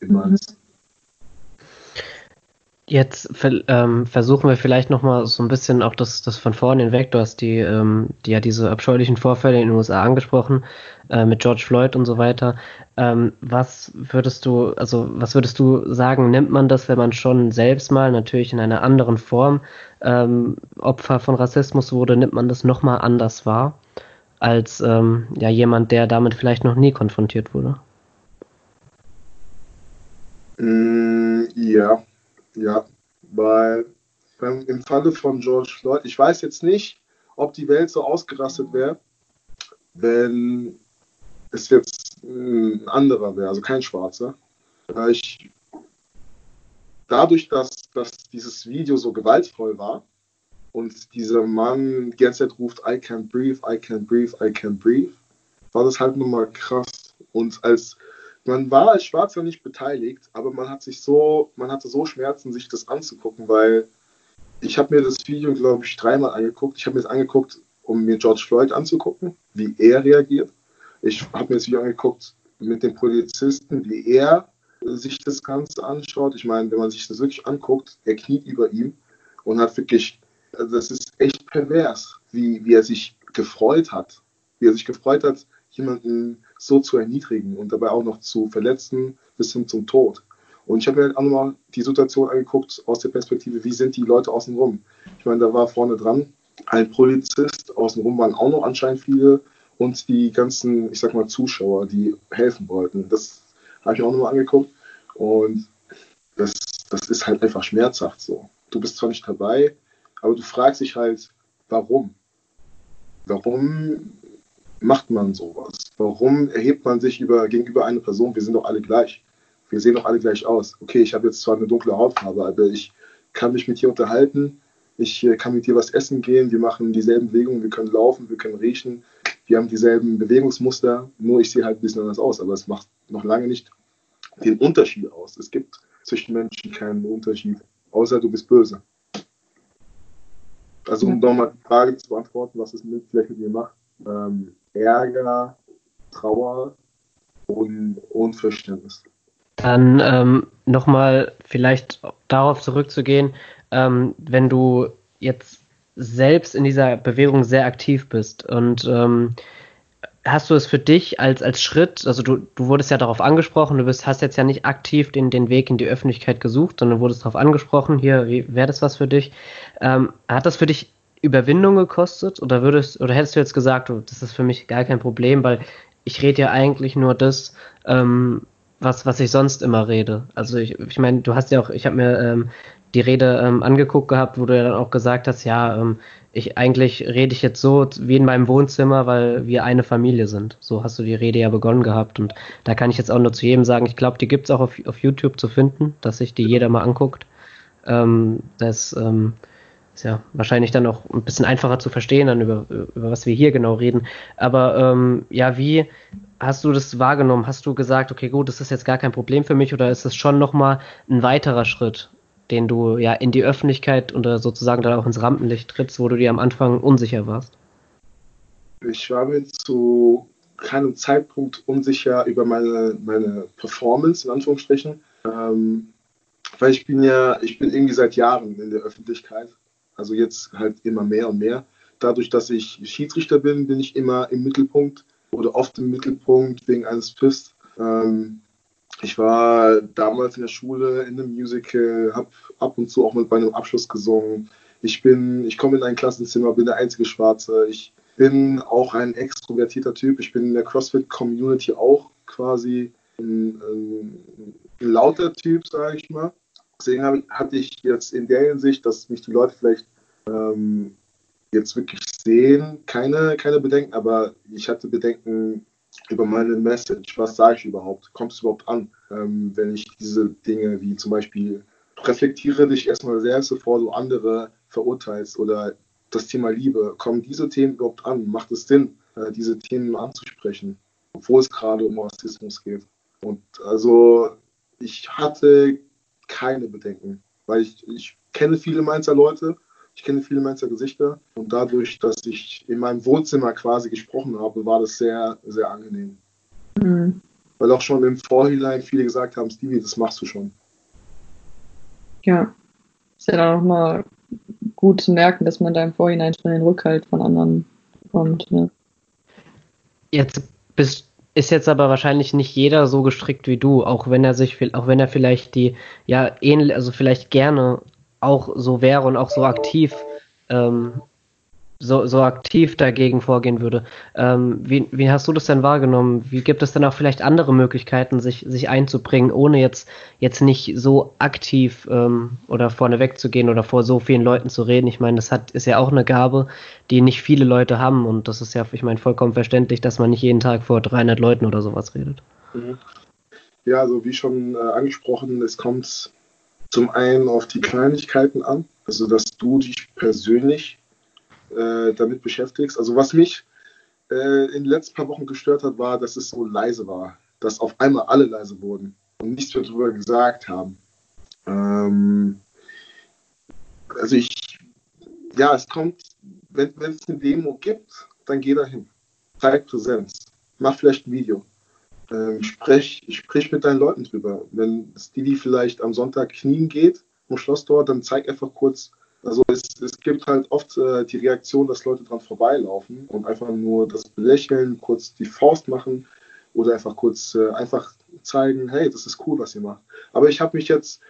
in Mainz. Jetzt ähm, versuchen wir vielleicht nochmal so ein bisschen auch das, das von vorne hinweg. Du hast die, ähm, die ja diese abscheulichen Vorfälle in den USA angesprochen, äh, mit George Floyd und so weiter. Ähm, was würdest du, also was würdest du sagen, nimmt man das, wenn man schon selbst mal natürlich in einer anderen Form ähm, Opfer von Rassismus wurde, nimmt man das nochmal anders wahr, als ähm, ja jemand, der damit vielleicht noch nie konfrontiert wurde? Mm, ja, ja, weil im Falle von George Floyd, ich weiß jetzt nicht, ob die Welt so ausgerastet wäre, wenn es jetzt ein anderer wäre, also kein Schwarzer. Ich, dadurch, dass, dass dieses Video so gewaltvoll war und dieser Mann die ganze Zeit ruft, I can't breathe, I can't breathe, I can't breathe, war das halt nochmal krass. Und als man war als Schwarzer nicht beteiligt, aber man hat sich so, man hatte so Schmerzen, sich das anzugucken, weil ich habe mir das Video, glaube ich, dreimal angeguckt. Ich habe mir das angeguckt, um mir George Floyd anzugucken, wie er reagiert. Ich habe mir das Video angeguckt mit dem Polizisten, wie er sich das Ganze anschaut. Ich meine, wenn man sich das wirklich anguckt, er kniet über ihm und hat wirklich, also das ist echt pervers, wie, wie er sich gefreut hat. Wie er sich gefreut hat, jemanden so zu erniedrigen und dabei auch noch zu verletzen bis hin zum Tod. Und ich habe mir halt auch nochmal die Situation angeguckt aus der Perspektive, wie sind die Leute außenrum. Ich meine, da war vorne dran ein Polizist, außenrum waren auch noch anscheinend viele und die ganzen, ich sag mal, Zuschauer, die helfen wollten. Das habe ich mir auch nochmal angeguckt und das, das ist halt einfach schmerzhaft so. Du bist zwar nicht dabei, aber du fragst dich halt, warum? Warum macht man sowas? Warum erhebt man sich über, gegenüber einer Person? Wir sind doch alle gleich. Wir sehen doch alle gleich aus. Okay, ich habe jetzt zwar eine dunkle Hautfarbe, aber ich kann mich mit dir unterhalten. Ich äh, kann mit dir was essen gehen. Wir machen dieselben Bewegungen. Wir können laufen, wir können riechen. Wir haben dieselben Bewegungsmuster. Nur ich sehe halt ein bisschen anders aus. Aber es macht noch lange nicht den Unterschied aus. Es gibt zwischen Menschen keinen Unterschied. Außer du bist böse. Also um nochmal die Frage zu beantworten, was es mit, vielleicht mit mir macht ähm, Ärger, Trauer und Unverständnis. Dann ähm, nochmal vielleicht darauf zurückzugehen, ähm, wenn du jetzt selbst in dieser Bewegung sehr aktiv bist und ähm, hast du es für dich als, als Schritt, also du, du wurdest ja darauf angesprochen, du bist, hast jetzt ja nicht aktiv den, den Weg in die Öffentlichkeit gesucht, sondern wurdest darauf angesprochen, hier, wäre das was für dich? Ähm, hat das für dich Überwindung gekostet? Oder würdest, oder hättest du jetzt gesagt, das ist für mich gar kein Problem, weil ich rede ja eigentlich nur das, ähm, was, was ich sonst immer rede. Also ich, ich meine, du hast ja auch, ich habe mir ähm, die Rede ähm, angeguckt gehabt, wo du ja dann auch gesagt hast, ja, ähm, ich eigentlich rede ich jetzt so wie in meinem Wohnzimmer, weil wir eine Familie sind. So hast du die Rede ja begonnen gehabt. Und da kann ich jetzt auch nur zu jedem sagen, ich glaube, die gibt's auch auf, auf YouTube zu finden, dass sich die jeder mal anguckt. Ähm, das, ähm, ist ja wahrscheinlich dann auch ein bisschen einfacher zu verstehen, dann über, über was wir hier genau reden. Aber ähm, ja, wie hast du das wahrgenommen? Hast du gesagt, okay, gut, das ist jetzt gar kein Problem für mich oder ist es schon nochmal ein weiterer Schritt, den du ja in die Öffentlichkeit oder sozusagen dann auch ins Rampenlicht trittst, wo du dir am Anfang unsicher warst? Ich war mir zu keinem Zeitpunkt unsicher über meine, meine Performance, in Anführungsstrichen. Ähm, weil ich bin ja, ich bin irgendwie seit Jahren in der Öffentlichkeit also jetzt halt immer mehr und mehr. Dadurch, dass ich Schiedsrichter bin, bin ich immer im Mittelpunkt oder oft im Mittelpunkt wegen eines Pfiffs. Ähm, ich war damals in der Schule in einem Musical, habe ab und zu auch mit meinem Abschluss gesungen. Ich bin, ich komme in ein Klassenzimmer, bin der einzige Schwarze. Ich bin auch ein extrovertierter Typ. Ich bin in der CrossFit-Community auch quasi ein, ein lauter Typ, sage ich mal. Deswegen hatte ich jetzt in der Hinsicht, dass mich die Leute vielleicht ähm, jetzt wirklich sehen, keine, keine Bedenken, aber ich hatte Bedenken über meine Message. Was sage ich überhaupt? Kommt es überhaupt an, ähm, wenn ich diese Dinge wie zum Beispiel reflektiere dich erstmal selbst, bevor du andere verurteilst oder das Thema Liebe. Kommen diese Themen überhaupt an? Macht es Sinn, äh, diese Themen anzusprechen, obwohl es gerade um Rassismus geht? Und also ich hatte keine Bedenken, weil ich, ich kenne viele Mainzer Leute, ich kenne viele Mainzer Gesichter und dadurch, dass ich in meinem Wohnzimmer quasi gesprochen habe, war das sehr, sehr angenehm. Mhm. Weil auch schon im Vorhinein viele gesagt haben, Stevie, das machst du schon. Ja, ist ja dann auch mal gut zu merken, dass man da im Vorhinein schon den Rückhalt von anderen bekommt. Ne? Jetzt bist, ist jetzt aber wahrscheinlich nicht jeder so gestrickt wie du, auch wenn er sich, auch wenn er vielleicht die, ja, ähnlich, also vielleicht gerne auch so wäre und auch so aktiv ähm, so, so aktiv dagegen vorgehen würde. Ähm, wie, wie hast du das denn wahrgenommen? Wie gibt es denn auch vielleicht andere Möglichkeiten, sich, sich einzubringen, ohne jetzt, jetzt nicht so aktiv ähm, oder vorne wegzugehen oder vor so vielen Leuten zu reden? Ich meine, das hat, ist ja auch eine Gabe, die nicht viele Leute haben und das ist ja, ich meine, vollkommen verständlich, dass man nicht jeden Tag vor 300 Leuten oder sowas redet. Mhm. Ja, also wie schon äh, angesprochen, es kommt zum einen auf die Kleinigkeiten an, also dass du dich persönlich äh, damit beschäftigst. Also was mich äh, in den letzten paar Wochen gestört hat, war, dass es so leise war, dass auf einmal alle leise wurden und nichts mehr darüber gesagt haben. Ähm, also ich, ja, es kommt, wenn es eine Demo gibt, dann geh dahin. Zeig Präsenz. Mach vielleicht ein Video. Ähm, sprech, sprich mit deinen Leuten drüber. Wenn es die vielleicht am Sonntag knien geht, am Schlosstor, dann zeig einfach kurz, also es, es gibt halt oft äh, die Reaktion, dass Leute dran vorbeilaufen und einfach nur das Belächeln, kurz die Faust machen oder einfach kurz äh, einfach zeigen, hey, das ist cool, was ihr macht. Aber ich habe mich jetzt,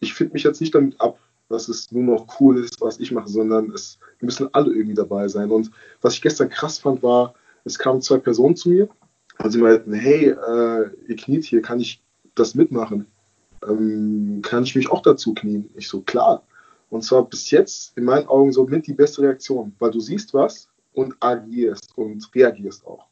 ich finde mich jetzt nicht damit ab, dass es nur noch cool ist, was ich mache, sondern es müssen alle irgendwie dabei sein. Und was ich gestern krass fand, war, es kamen zwei Personen zu mir und sie meinten, hey, äh, ihr kniet hier, kann ich das mitmachen? Ähm, kann ich mich auch dazu knien? Ich so, klar. Und zwar bis jetzt in meinen Augen so mit die beste Reaktion, weil du siehst was und agierst und reagierst auch.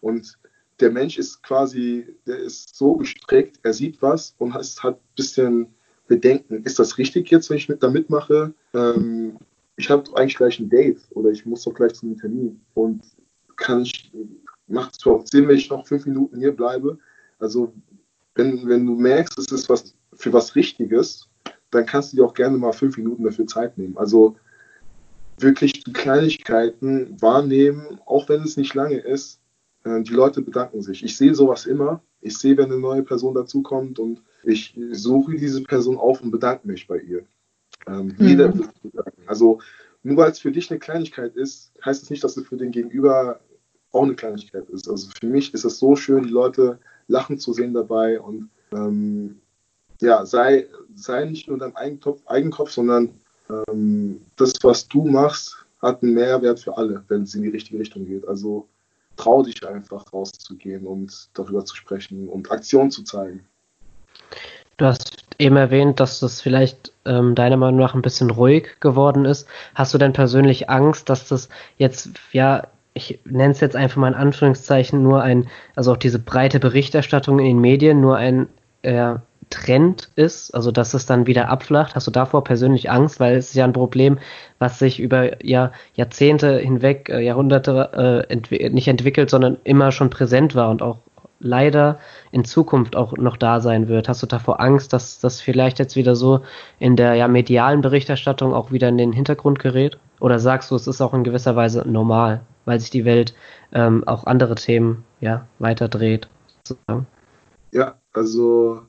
Und der Mensch ist quasi, der ist so gestrickt, er sieht was und hat, hat ein bisschen Bedenken. Ist das richtig jetzt, wenn ich mit da mitmache? Ähm, ich habe eigentlich gleich ein Date oder ich muss doch gleich zu einem Termin. Und kann ich, macht es überhaupt Sinn, wenn ich noch fünf Minuten hier bleibe? Also, wenn, wenn du merkst, es ist was für was Richtiges, dann kannst du dir auch gerne mal fünf Minuten dafür Zeit nehmen. Also wirklich die Kleinigkeiten wahrnehmen, auch wenn es nicht lange ist. Äh, die Leute bedanken sich. Ich sehe sowas immer. Ich sehe, wenn eine neue Person dazukommt und ich suche diese Person auf und bedanke mich bei ihr. Ähm, mhm. Jeder wird sich bedanken. Also nur weil es für dich eine Kleinigkeit ist, heißt es nicht, dass es für den Gegenüber auch eine Kleinigkeit ist. Also für mich ist es so schön, die Leute lachen zu sehen dabei und ähm, ja, sei, sei nicht nur dein Eigenkopf, Eigenkopf sondern ähm, das, was du machst, hat einen Mehrwert für alle, wenn es in die richtige Richtung geht. Also trau dich einfach rauszugehen und darüber zu sprechen und Aktion zu zeigen. Du hast eben erwähnt, dass das vielleicht ähm, deiner Meinung nach ein bisschen ruhig geworden ist. Hast du denn persönlich Angst, dass das jetzt, ja, ich nenne es jetzt einfach mal in Anführungszeichen, nur ein, also auch diese breite Berichterstattung in den Medien, nur ein äh, Trend ist, also dass es dann wieder abflacht? Hast du davor persönlich Angst? Weil es ist ja ein Problem, was sich über ja, Jahrzehnte hinweg, äh, Jahrhunderte äh, entwi nicht entwickelt, sondern immer schon präsent war und auch leider in Zukunft auch noch da sein wird. Hast du davor Angst, dass das vielleicht jetzt wieder so in der ja, medialen Berichterstattung auch wieder in den Hintergrund gerät? Oder sagst du, es ist auch in gewisser Weise normal, weil sich die Welt ähm, auch andere Themen ja, weiter dreht? Ja, also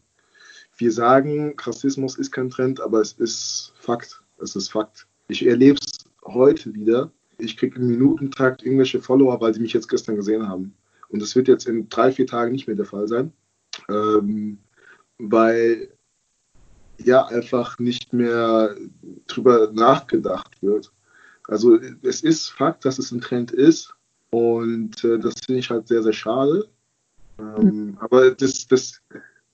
wir sagen, Rassismus ist kein Trend, aber es ist Fakt. Es ist Fakt. Ich erlebe es heute wieder. Ich kriege im Minutentakt irgendwelche Follower, weil sie mich jetzt gestern gesehen haben. Und das wird jetzt in drei, vier Tagen nicht mehr der Fall sein. Ähm, weil ja einfach nicht mehr drüber nachgedacht wird. Also es ist Fakt, dass es ein Trend ist und äh, das finde ich halt sehr, sehr schade. Ähm, aber das, das,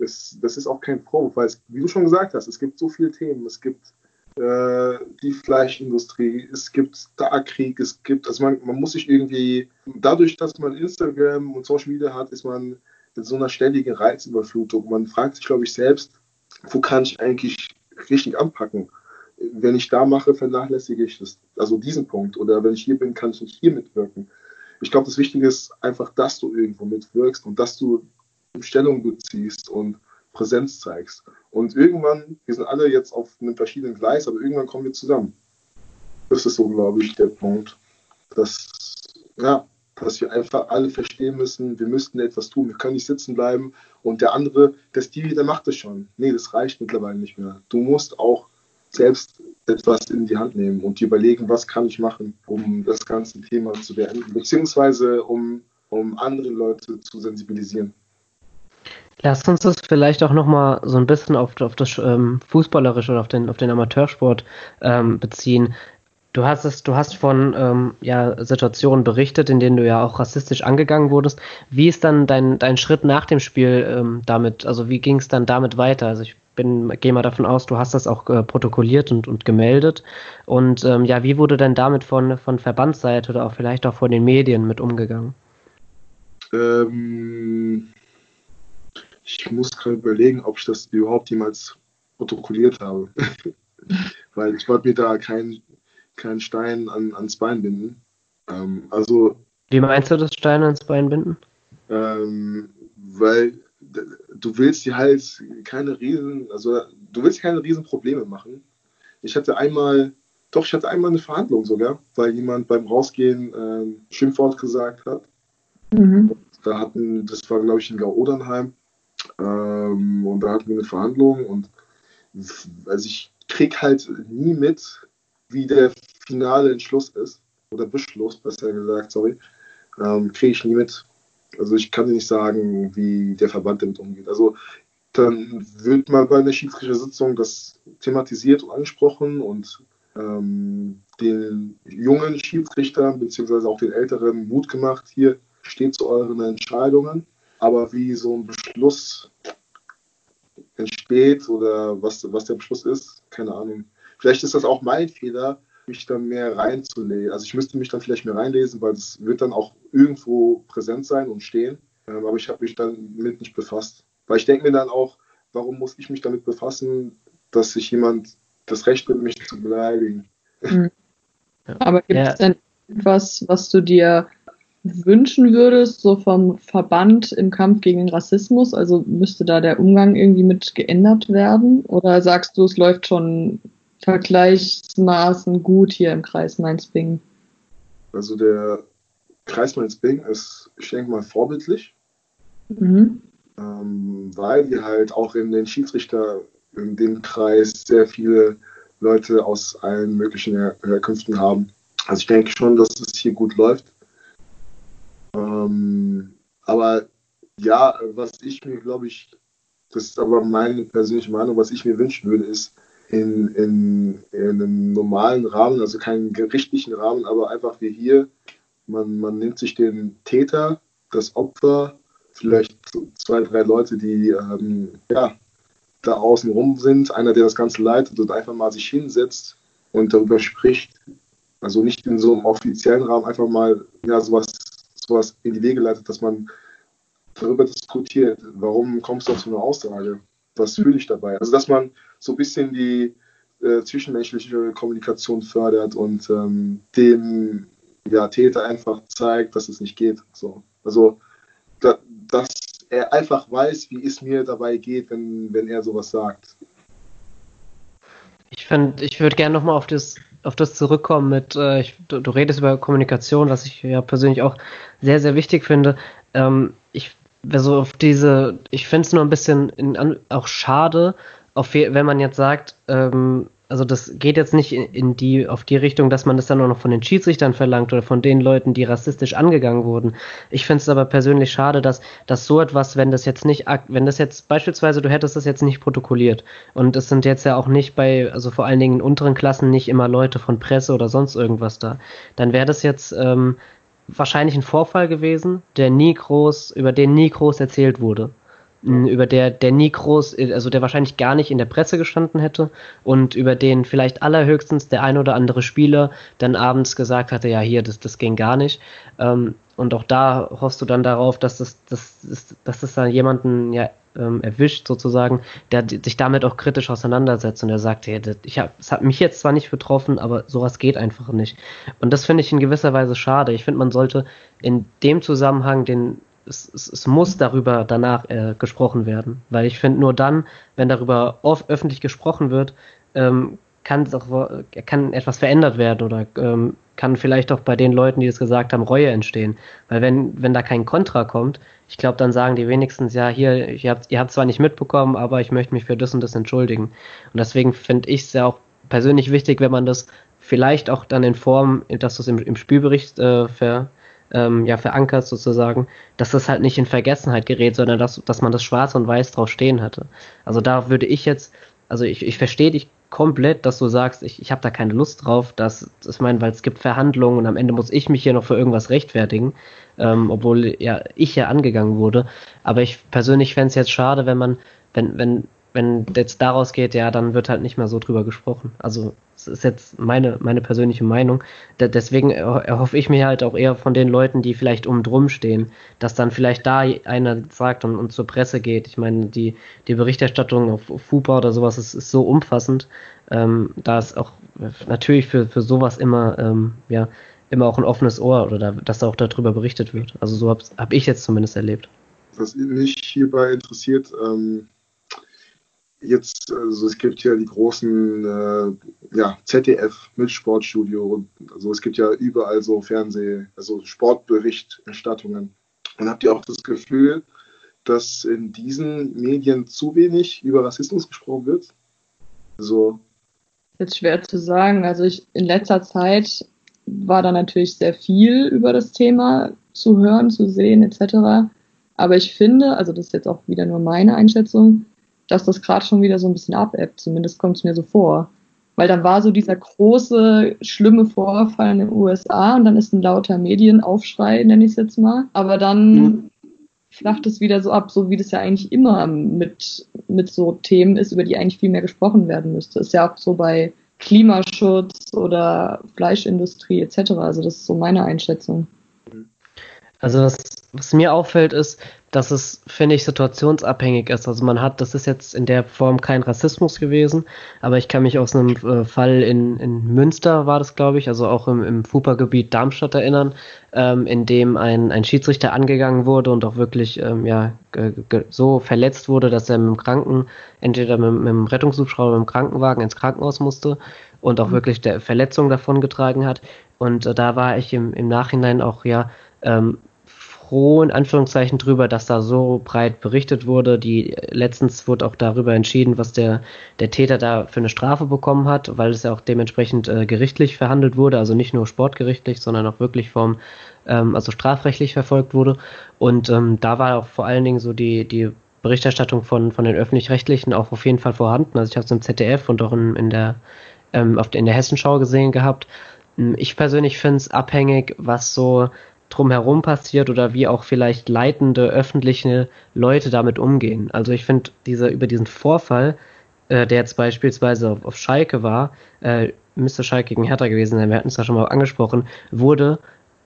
das, das ist auch kein Vorwurf, weil es, wie du schon gesagt hast, es gibt so viele Themen. Es gibt äh, die Fleischindustrie, es gibt Darkrieg, es gibt, also man, man muss sich irgendwie, dadurch, dass man Instagram und Social Media hat, ist man in so einer ständigen Reizüberflutung. Man fragt sich, glaube ich, selbst, wo kann ich eigentlich richtig anpacken? Wenn ich da mache, vernachlässige ich das, also diesen Punkt. Oder wenn ich hier bin, kann ich nicht hier mitwirken. Ich glaube, das Wichtige ist einfach, dass du irgendwo mitwirkst und dass du Stellung beziehst und Präsenz zeigst. Und irgendwann, wir sind alle jetzt auf einem verschiedenen Gleis, aber irgendwann kommen wir zusammen. Das ist so, glaube ich, der Punkt, dass, ja, dass wir einfach alle verstehen müssen, wir müssten etwas tun, wir können nicht sitzen bleiben und der andere, der Stevie, der macht das schon. Nee, das reicht mittlerweile nicht mehr. Du musst auch selbst etwas in die Hand nehmen und die überlegen, was kann ich machen, um das ganze Thema zu beenden, beziehungsweise um, um andere Leute zu sensibilisieren. Lass uns das vielleicht auch nochmal so ein bisschen auf, auf das ähm, Fußballerische oder auf den, auf den Amateursport ähm, beziehen. Du hast es, du hast von ähm, ja, Situationen berichtet, in denen du ja auch rassistisch angegangen wurdest. Wie ist dann dein, dein Schritt nach dem Spiel ähm, damit, also wie ging es dann damit weiter? Also ich bin, gehe mal davon aus, du hast das auch äh, protokolliert und, und gemeldet. Und ähm, ja, wie wurde denn damit von, von Verbandsseite oder auch vielleicht auch von den Medien mit umgegangen? Ähm, ich muss gerade überlegen, ob ich das überhaupt jemals protokolliert habe. Weil ich wollte mir da keinen kein Stein an, ans Bein binden. Ähm, also. Wie meinst du das Stein ans Bein binden? Ähm, weil du willst dir halt keine riesen, also du willst keine riesen Probleme machen. Ich hatte einmal, doch, ich hatte einmal eine Verhandlung sogar, weil jemand beim Rausgehen äh, Schimpfwort gesagt hat. Mhm. Da hatten, das war glaube ich in Gau-Odernheim, ähm, und da hatten wir eine Verhandlung und also ich krieg halt nie mit, wie der finale Entschluss ist, oder Beschluss, besser gesagt, sorry, ähm, kriege ich nie mit. Also ich kann dir nicht sagen, wie der Verband damit umgeht. Also dann wird mal bei einer Schiedsrichtersitzung das thematisiert und angesprochen und ähm, den jungen Schiedsrichtern beziehungsweise auch den älteren Mut gemacht, hier steht zu euren Entscheidungen. Aber wie so ein Beschluss entsteht oder was, was der Beschluss ist, keine Ahnung. Vielleicht ist das auch mein Fehler, mich dann mehr reinzulesen. Also ich müsste mich dann vielleicht mehr reinlesen, weil es wird dann auch irgendwo präsent sein und stehen. Ähm, aber ich habe mich dann mit nicht befasst. Weil ich denke mir dann auch, warum muss ich mich damit befassen, dass sich jemand das Recht nimmt, mich zu beleidigen. Mhm. Aber gibt es ja. denn etwas, was du dir wünschen würdest, so vom Verband im Kampf gegen den Rassismus? Also müsste da der Umgang irgendwie mit geändert werden? Oder sagst du, es läuft schon vergleichsmaßen gut hier im Kreis Mainz-Bingen? Also der Kreis Mainz-Bingen ist, ich denke mal, vorbildlich, mhm. ähm, weil wir halt auch in den Schiedsrichter in dem Kreis sehr viele Leute aus allen möglichen Her Herkünften haben. Also ich denke schon, dass es hier gut läuft. Ähm, aber ja, was ich mir, glaube ich, das ist aber meine persönliche Meinung, was ich mir wünschen würde, ist, in, in, in einem normalen Rahmen, also keinen gerichtlichen Rahmen, aber einfach wie hier, man, man nimmt sich den Täter, das Opfer, vielleicht zwei, drei Leute, die ähm, ja, da außen rum sind, einer, der das Ganze leitet und einfach mal sich hinsetzt und darüber spricht. Also nicht in so einem offiziellen Rahmen einfach mal ja, sowas, sowas in die Wege leitet, dass man darüber diskutiert, warum kommst du auf so eine Aussage? Was fühle ich dabei? Also dass man so ein bisschen die äh, zwischenmenschliche Kommunikation fördert und ähm, dem ja, Täter einfach zeigt, dass es nicht geht. So. Also, da, dass er einfach weiß, wie es mir dabei geht, wenn, wenn er sowas sagt. Ich ich würde gerne nochmal auf das, auf das zurückkommen mit, äh, ich, du, du, redest über Kommunikation, was ich ja persönlich auch sehr, sehr wichtig finde. Ähm, ich, also auf diese, ich finde es nur ein bisschen in, auch schade, auf, wenn man jetzt sagt, ähm, also das geht jetzt nicht in, die, auf die Richtung, dass man das dann auch noch von den Schiedsrichtern verlangt oder von den Leuten, die rassistisch angegangen wurden. Ich finde es aber persönlich schade, dass, dass so etwas, wenn das jetzt nicht, wenn das jetzt beispielsweise, du hättest das jetzt nicht protokolliert. Und es sind jetzt ja auch nicht bei, also vor allen Dingen in unteren Klassen nicht immer Leute von Presse oder sonst irgendwas da, dann wäre das jetzt ähm, wahrscheinlich ein Vorfall gewesen, der nie groß, über den nie groß erzählt wurde über der der nie groß, also der wahrscheinlich gar nicht in der Presse gestanden hätte und über den vielleicht allerhöchstens der ein oder andere Spieler dann abends gesagt hatte, ja hier, das, das ging gar nicht. Ähm, und auch da hoffst du dann darauf, dass das, das, das, dass das dann jemanden ja ähm, erwischt sozusagen, der sich damit auch kritisch auseinandersetzt und der sagt, hey, das, ich hab, es hat mich jetzt zwar nicht betroffen, aber sowas geht einfach nicht. Und das finde ich in gewisser Weise schade. Ich finde, man sollte in dem Zusammenhang den es, es, es muss darüber danach äh, gesprochen werden. Weil ich finde, nur dann, wenn darüber öffentlich gesprochen wird, ähm, kann, auch, kann etwas verändert werden oder ähm, kann vielleicht auch bei den Leuten, die es gesagt haben, Reue entstehen. Weil wenn, wenn da kein Kontra kommt, ich glaube, dann sagen die wenigstens, ja, hier, ihr habt, ihr habt zwar nicht mitbekommen, aber ich möchte mich für das und das entschuldigen. Und deswegen finde ich es ja auch persönlich wichtig, wenn man das vielleicht auch dann in Form, dass du es im, im Spielbericht äh, ver, ähm, ja, verankert sozusagen, dass das halt nicht in Vergessenheit gerät, sondern dass, dass man das schwarz und weiß drauf stehen hatte. Also da würde ich jetzt, also ich, ich verstehe dich komplett, dass du sagst, ich, ich habe da keine Lust drauf, dass, ich meine, weil es gibt Verhandlungen und am Ende muss ich mich hier noch für irgendwas rechtfertigen, ähm, obwohl ja ich ja angegangen wurde. Aber ich persönlich fände es jetzt schade, wenn man, wenn, wenn wenn jetzt daraus geht, ja, dann wird halt nicht mehr so drüber gesprochen. Also das ist jetzt meine, meine persönliche Meinung. Da, deswegen erhoffe ich mir halt auch eher von den Leuten, die vielleicht um drum stehen, dass dann vielleicht da einer sagt und, und zur Presse geht. Ich meine, die, die Berichterstattung auf, FUPA oder sowas ist, ist so umfassend, ähm, da ist auch natürlich für, für sowas immer, ähm, ja, immer auch ein offenes Ohr oder da, dass da auch darüber berichtet wird. Also so habe hab ich jetzt zumindest erlebt. Was mich hierbei interessiert, ähm, jetzt, also es gibt ja die großen äh, ja, ZDF mit Sportstudio und also es gibt ja überall so Fernseh, also Sportberichterstattungen. Und habt ihr auch das Gefühl, dass in diesen Medien zu wenig über Rassismus gesprochen wird? So. Jetzt schwer zu sagen. Also ich in letzter Zeit war da natürlich sehr viel über das Thema zu hören, zu sehen etc. Aber ich finde, also das ist jetzt auch wieder nur meine Einschätzung, dass das gerade schon wieder so ein bisschen abebbt. Zumindest kommt es mir so vor. Weil dann war so dieser große, schlimme Vorfall in den USA und dann ist ein lauter Medienaufschrei, nenne ich es jetzt mal. Aber dann mhm. flacht es wieder so ab, so wie das ja eigentlich immer mit, mit so Themen ist, über die eigentlich viel mehr gesprochen werden müsste. Ist ja auch so bei Klimaschutz oder Fleischindustrie etc. Also das ist so meine Einschätzung. Also was, was mir auffällt ist, dass es, finde ich, situationsabhängig ist. Also man hat, das ist jetzt in der Form kein Rassismus gewesen, aber ich kann mich aus einem äh, Fall in, in Münster war das, glaube ich, also auch im, im FUPA-Gebiet Darmstadt erinnern, ähm, in dem ein, ein Schiedsrichter angegangen wurde und auch wirklich ähm, ja, so verletzt wurde, dass er mit dem Kranken, entweder mit, mit dem Rettungshubschrauber, mit dem Krankenwagen ins Krankenhaus musste und auch mhm. wirklich der Verletzung davon getragen hat. Und äh, da war ich im, im Nachhinein auch ja ähm, froh in Anführungszeichen drüber, dass da so breit berichtet wurde. Die letztens wurde auch darüber entschieden, was der der Täter da für eine Strafe bekommen hat, weil es ja auch dementsprechend äh, gerichtlich verhandelt wurde, also nicht nur sportgerichtlich, sondern auch wirklich vom ähm, also strafrechtlich verfolgt wurde. Und ähm, da war auch vor allen Dingen so die die Berichterstattung von von den öffentlich-rechtlichen auch auf jeden Fall vorhanden. Also ich habe es im ZDF und auch in, in der ähm, auf der, in der Hessenschau gesehen gehabt. Ich persönlich finde es abhängig, was so drumherum passiert oder wie auch vielleicht leitende öffentliche Leute damit umgehen. Also ich finde, diese, über diesen Vorfall, äh, der jetzt beispielsweise auf, auf Schalke war, äh, müsste Schalke gegen Hertha gewesen sein, wir hatten es ja schon mal angesprochen, wurde,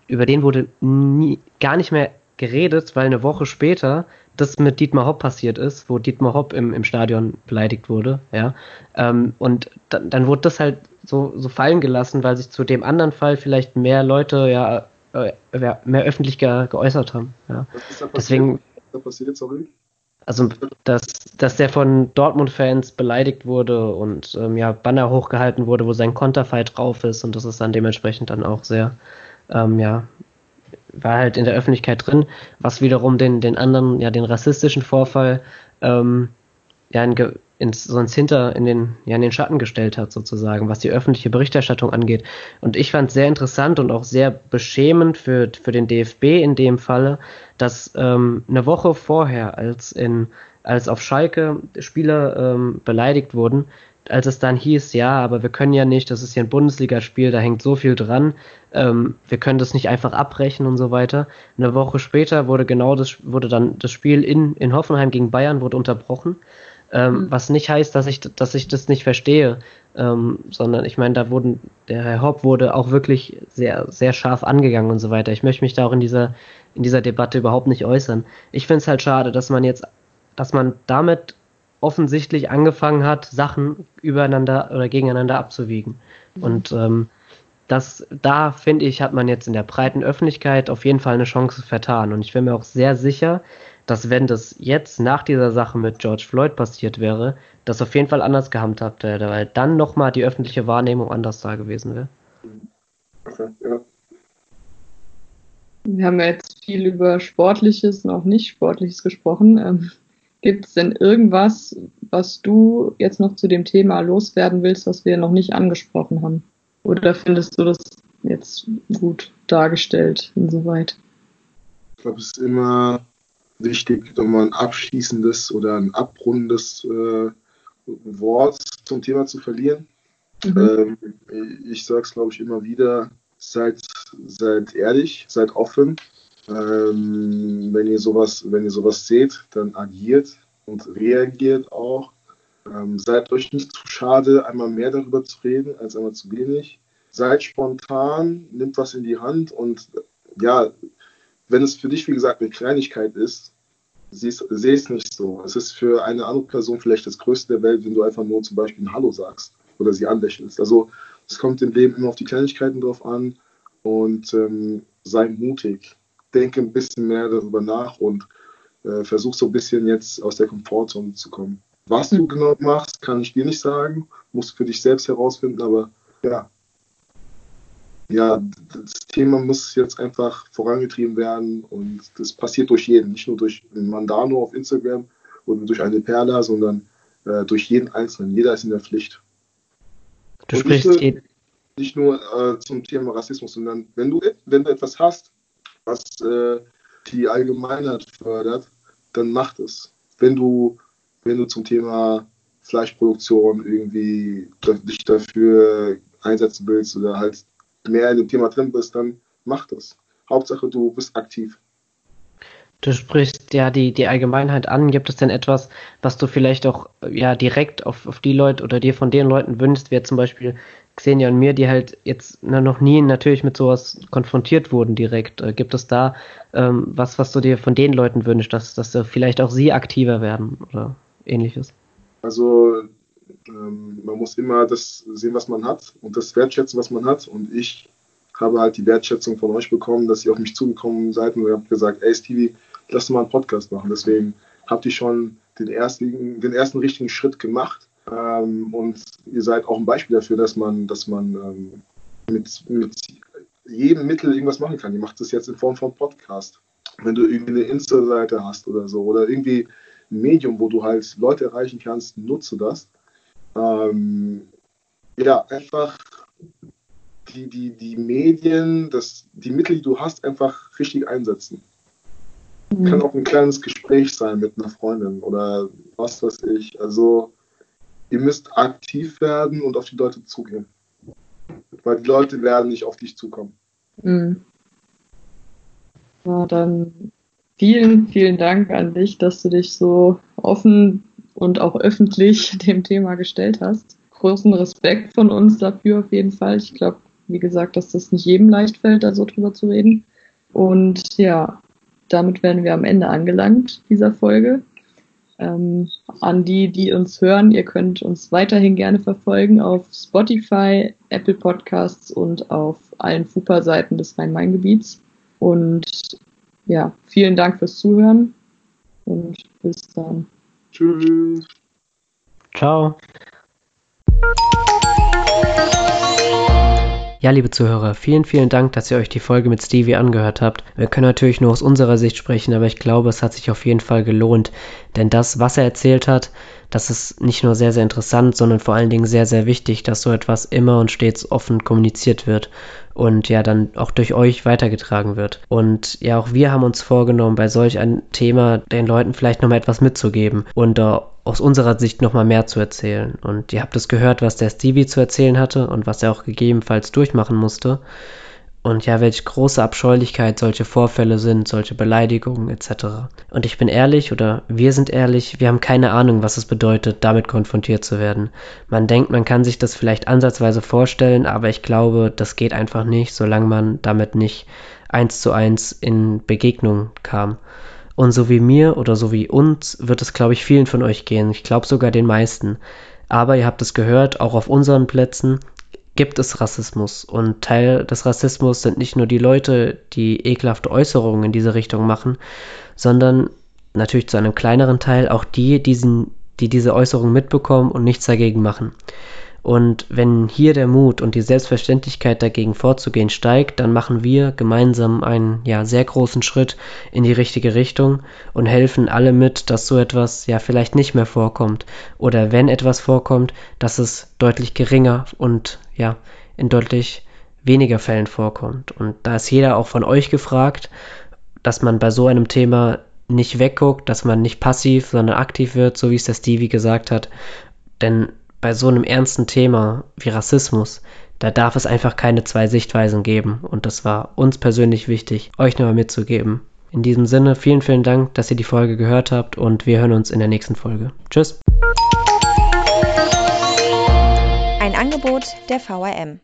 über den wurde nie, gar nicht mehr geredet, weil eine Woche später das mit Dietmar Hopp passiert ist, wo Dietmar Hopp im, im Stadion beleidigt wurde, ja. Ähm, und dann, dann wurde das halt so, so fallen gelassen, weil sich zu dem anderen Fall vielleicht mehr Leute ja äh, mehr öffentlich ge geäußert haben. Ja. Was ist da passiert? Deswegen, Was passiert, sorry? Also, dass, dass der von Dortmund-Fans beleidigt wurde und ähm, ja, Banner hochgehalten wurde, wo sein Konterfei drauf ist und das ist dann dementsprechend dann auch sehr, ähm, ja, war halt in der Öffentlichkeit drin, was wiederum den, den anderen, ja, den rassistischen Vorfall ähm, ja, in, ins, sonst hinter in den, ja, in den Schatten gestellt hat, sozusagen, was die öffentliche Berichterstattung angeht. Und ich fand es sehr interessant und auch sehr beschämend für, für den DFB in dem Falle, dass ähm, eine Woche vorher, als in, als auf Schalke Spieler ähm, beleidigt wurden, als es dann hieß, ja, aber wir können ja nicht, das ist ja ein Bundesligaspiel, da hängt so viel dran, ähm, wir können das nicht einfach abbrechen und so weiter. Eine Woche später wurde genau das, wurde dann das Spiel in, in Hoffenheim gegen Bayern wurde unterbrochen. Ähm, mhm. Was nicht heißt, dass ich, dass ich das nicht verstehe, ähm, sondern ich meine, da wurden, der Herr Hopp wurde auch wirklich sehr, sehr scharf angegangen und so weiter. Ich möchte mich da auch in dieser, in dieser Debatte überhaupt nicht äußern. Ich finde es halt schade, dass man jetzt, dass man damit offensichtlich angefangen hat, Sachen übereinander oder gegeneinander abzuwiegen. Mhm. Und ähm, das, da finde ich, hat man jetzt in der breiten Öffentlichkeit auf jeden Fall eine Chance vertan. Und ich bin mir auch sehr sicher, dass wenn das jetzt nach dieser Sache mit George Floyd passiert wäre, das auf jeden Fall anders gehandhabt hätte, weil dann nochmal die öffentliche Wahrnehmung anders da gewesen wäre. Okay, ja. Wir haben ja jetzt viel über Sportliches und auch nicht Sportliches gesprochen. Ähm, Gibt es denn irgendwas, was du jetzt noch zu dem Thema loswerden willst, was wir noch nicht angesprochen haben? Oder findest du das jetzt gut dargestellt insoweit? Ich glaube, es ist immer wichtig, nochmal ein abschließendes oder ein abrundendes äh, Wort zum Thema zu verlieren. Mhm. Ähm, ich sage es, glaube ich, immer wieder, seid, seid ehrlich, seid offen. Ähm, wenn ihr sowas, wenn ihr sowas seht, dann agiert und reagiert auch. Ähm, seid euch nicht zu schade, einmal mehr darüber zu reden, als einmal zu wenig. Seid spontan, nimmt was in die Hand und ja, wenn es für dich, wie gesagt, eine Kleinigkeit ist, sehe es nicht so. Es ist für eine andere Person vielleicht das Größte der Welt, wenn du einfach nur zum Beispiel ein Hallo sagst oder sie anlächelst. Also es kommt im Leben immer auf die Kleinigkeiten drauf an und ähm, sei mutig. Denke ein bisschen mehr darüber nach und äh, versuch so ein bisschen jetzt aus der Komfortzone zu kommen. Was du genau machst, kann ich dir nicht sagen. Musst du für dich selbst herausfinden, aber ja. Ja, das Thema muss jetzt einfach vorangetrieben werden und das passiert durch jeden, nicht nur durch Mandano auf Instagram oder durch eine Perla, sondern äh, durch jeden Einzelnen. Jeder ist in der Pflicht. Du und sprichst nicht nur, nicht nur äh, zum Thema Rassismus, sondern wenn du, wenn du etwas hast, was äh, die Allgemeinheit fördert, dann mach es. Wenn du, wenn du zum Thema Fleischproduktion irgendwie dich dafür einsetzen willst oder halt mehr in dem Thema drin bist, dann mach das. Hauptsache, du bist aktiv. Du sprichst ja die, die Allgemeinheit an. Gibt es denn etwas, was du vielleicht auch ja direkt auf, auf die Leute oder dir von den Leuten wünschst, wie zum Beispiel Xenia und mir, die halt jetzt na, noch nie natürlich mit sowas konfrontiert wurden direkt. Äh, gibt es da ähm, was, was du dir von den Leuten wünschst, dass, dass vielleicht auch sie aktiver werden oder ähnliches? Also ähm, man muss immer das sehen, was man hat und das wertschätzen, was man hat. Und ich habe halt die Wertschätzung von euch bekommen, dass ihr auf mich zugekommen seid und ihr habt gesagt, ey Stevie, lass mal einen Podcast machen. Deswegen habt ihr schon den ersten, den ersten richtigen Schritt gemacht. Ähm, und ihr seid auch ein Beispiel dafür, dass man, dass man ähm, mit, mit jedem Mittel irgendwas machen kann. Ihr macht das jetzt in Form von Podcast. Wenn du irgendwie eine Insta-Seite hast oder so, oder irgendwie ein Medium, wo du halt Leute erreichen kannst, nutze das. Ähm, ja, einfach die, die, die Medien, das, die Mittel, die du hast, einfach richtig einsetzen. Mhm. Kann auch ein kleines Gespräch sein mit einer Freundin oder was weiß ich. Also ihr müsst aktiv werden und auf die Leute zugehen. Weil die Leute werden nicht auf dich zukommen. Mhm. Ja, dann vielen, vielen Dank an dich, dass du dich so offen und auch öffentlich dem Thema gestellt hast. Großen Respekt von uns dafür auf jeden Fall. Ich glaube, wie gesagt, dass das nicht jedem leicht fällt, da so drüber zu reden. Und ja, damit werden wir am Ende angelangt dieser Folge. Ähm, an die, die uns hören, ihr könnt uns weiterhin gerne verfolgen auf Spotify, Apple Podcasts und auf allen FUPA-Seiten des Rhein-Main-Gebiets. Und ja, vielen Dank fürs Zuhören und bis dann. Tschüss. Ciao. Ja, liebe Zuhörer, vielen, vielen Dank, dass ihr euch die Folge mit Stevie angehört habt. Wir können natürlich nur aus unserer Sicht sprechen, aber ich glaube, es hat sich auf jeden Fall gelohnt. Denn das, was er erzählt hat, das ist nicht nur sehr, sehr interessant, sondern vor allen Dingen sehr, sehr wichtig, dass so etwas immer und stets offen kommuniziert wird und ja dann auch durch euch weitergetragen wird. Und ja, auch wir haben uns vorgenommen, bei solch einem Thema den Leuten vielleicht nochmal etwas mitzugeben und uh, aus unserer Sicht nochmal mehr zu erzählen. Und ihr habt es gehört, was der Stevie zu erzählen hatte und was er auch gegebenenfalls durchmachen musste. Und ja, welche große Abscheulichkeit solche Vorfälle sind, solche Beleidigungen etc. Und ich bin ehrlich oder wir sind ehrlich, wir haben keine Ahnung, was es bedeutet, damit konfrontiert zu werden. Man denkt, man kann sich das vielleicht ansatzweise vorstellen, aber ich glaube, das geht einfach nicht, solange man damit nicht eins zu eins in Begegnung kam. Und so wie mir oder so wie uns wird es, glaube ich, vielen von euch gehen. Ich glaube sogar den meisten. Aber ihr habt es gehört, auch auf unseren Plätzen gibt es Rassismus. Und Teil des Rassismus sind nicht nur die Leute, die ekelhafte Äußerungen in diese Richtung machen, sondern natürlich zu einem kleineren Teil auch die, diesen, die diese Äußerungen mitbekommen und nichts dagegen machen. Und wenn hier der Mut und die Selbstverständlichkeit dagegen vorzugehen steigt, dann machen wir gemeinsam einen ja sehr großen Schritt in die richtige Richtung und helfen alle mit, dass so etwas ja vielleicht nicht mehr vorkommt oder wenn etwas vorkommt, dass es deutlich geringer und ja in deutlich weniger Fällen vorkommt. Und da ist jeder auch von euch gefragt, dass man bei so einem Thema nicht wegguckt, dass man nicht passiv, sondern aktiv wird, so wie es der Stevie gesagt hat. Denn bei so einem ernsten Thema wie Rassismus, da darf es einfach keine zwei Sichtweisen geben. Und das war uns persönlich wichtig, euch nochmal mitzugeben. In diesem Sinne, vielen, vielen Dank, dass ihr die Folge gehört habt und wir hören uns in der nächsten Folge. Tschüss. Ein Angebot der VRM.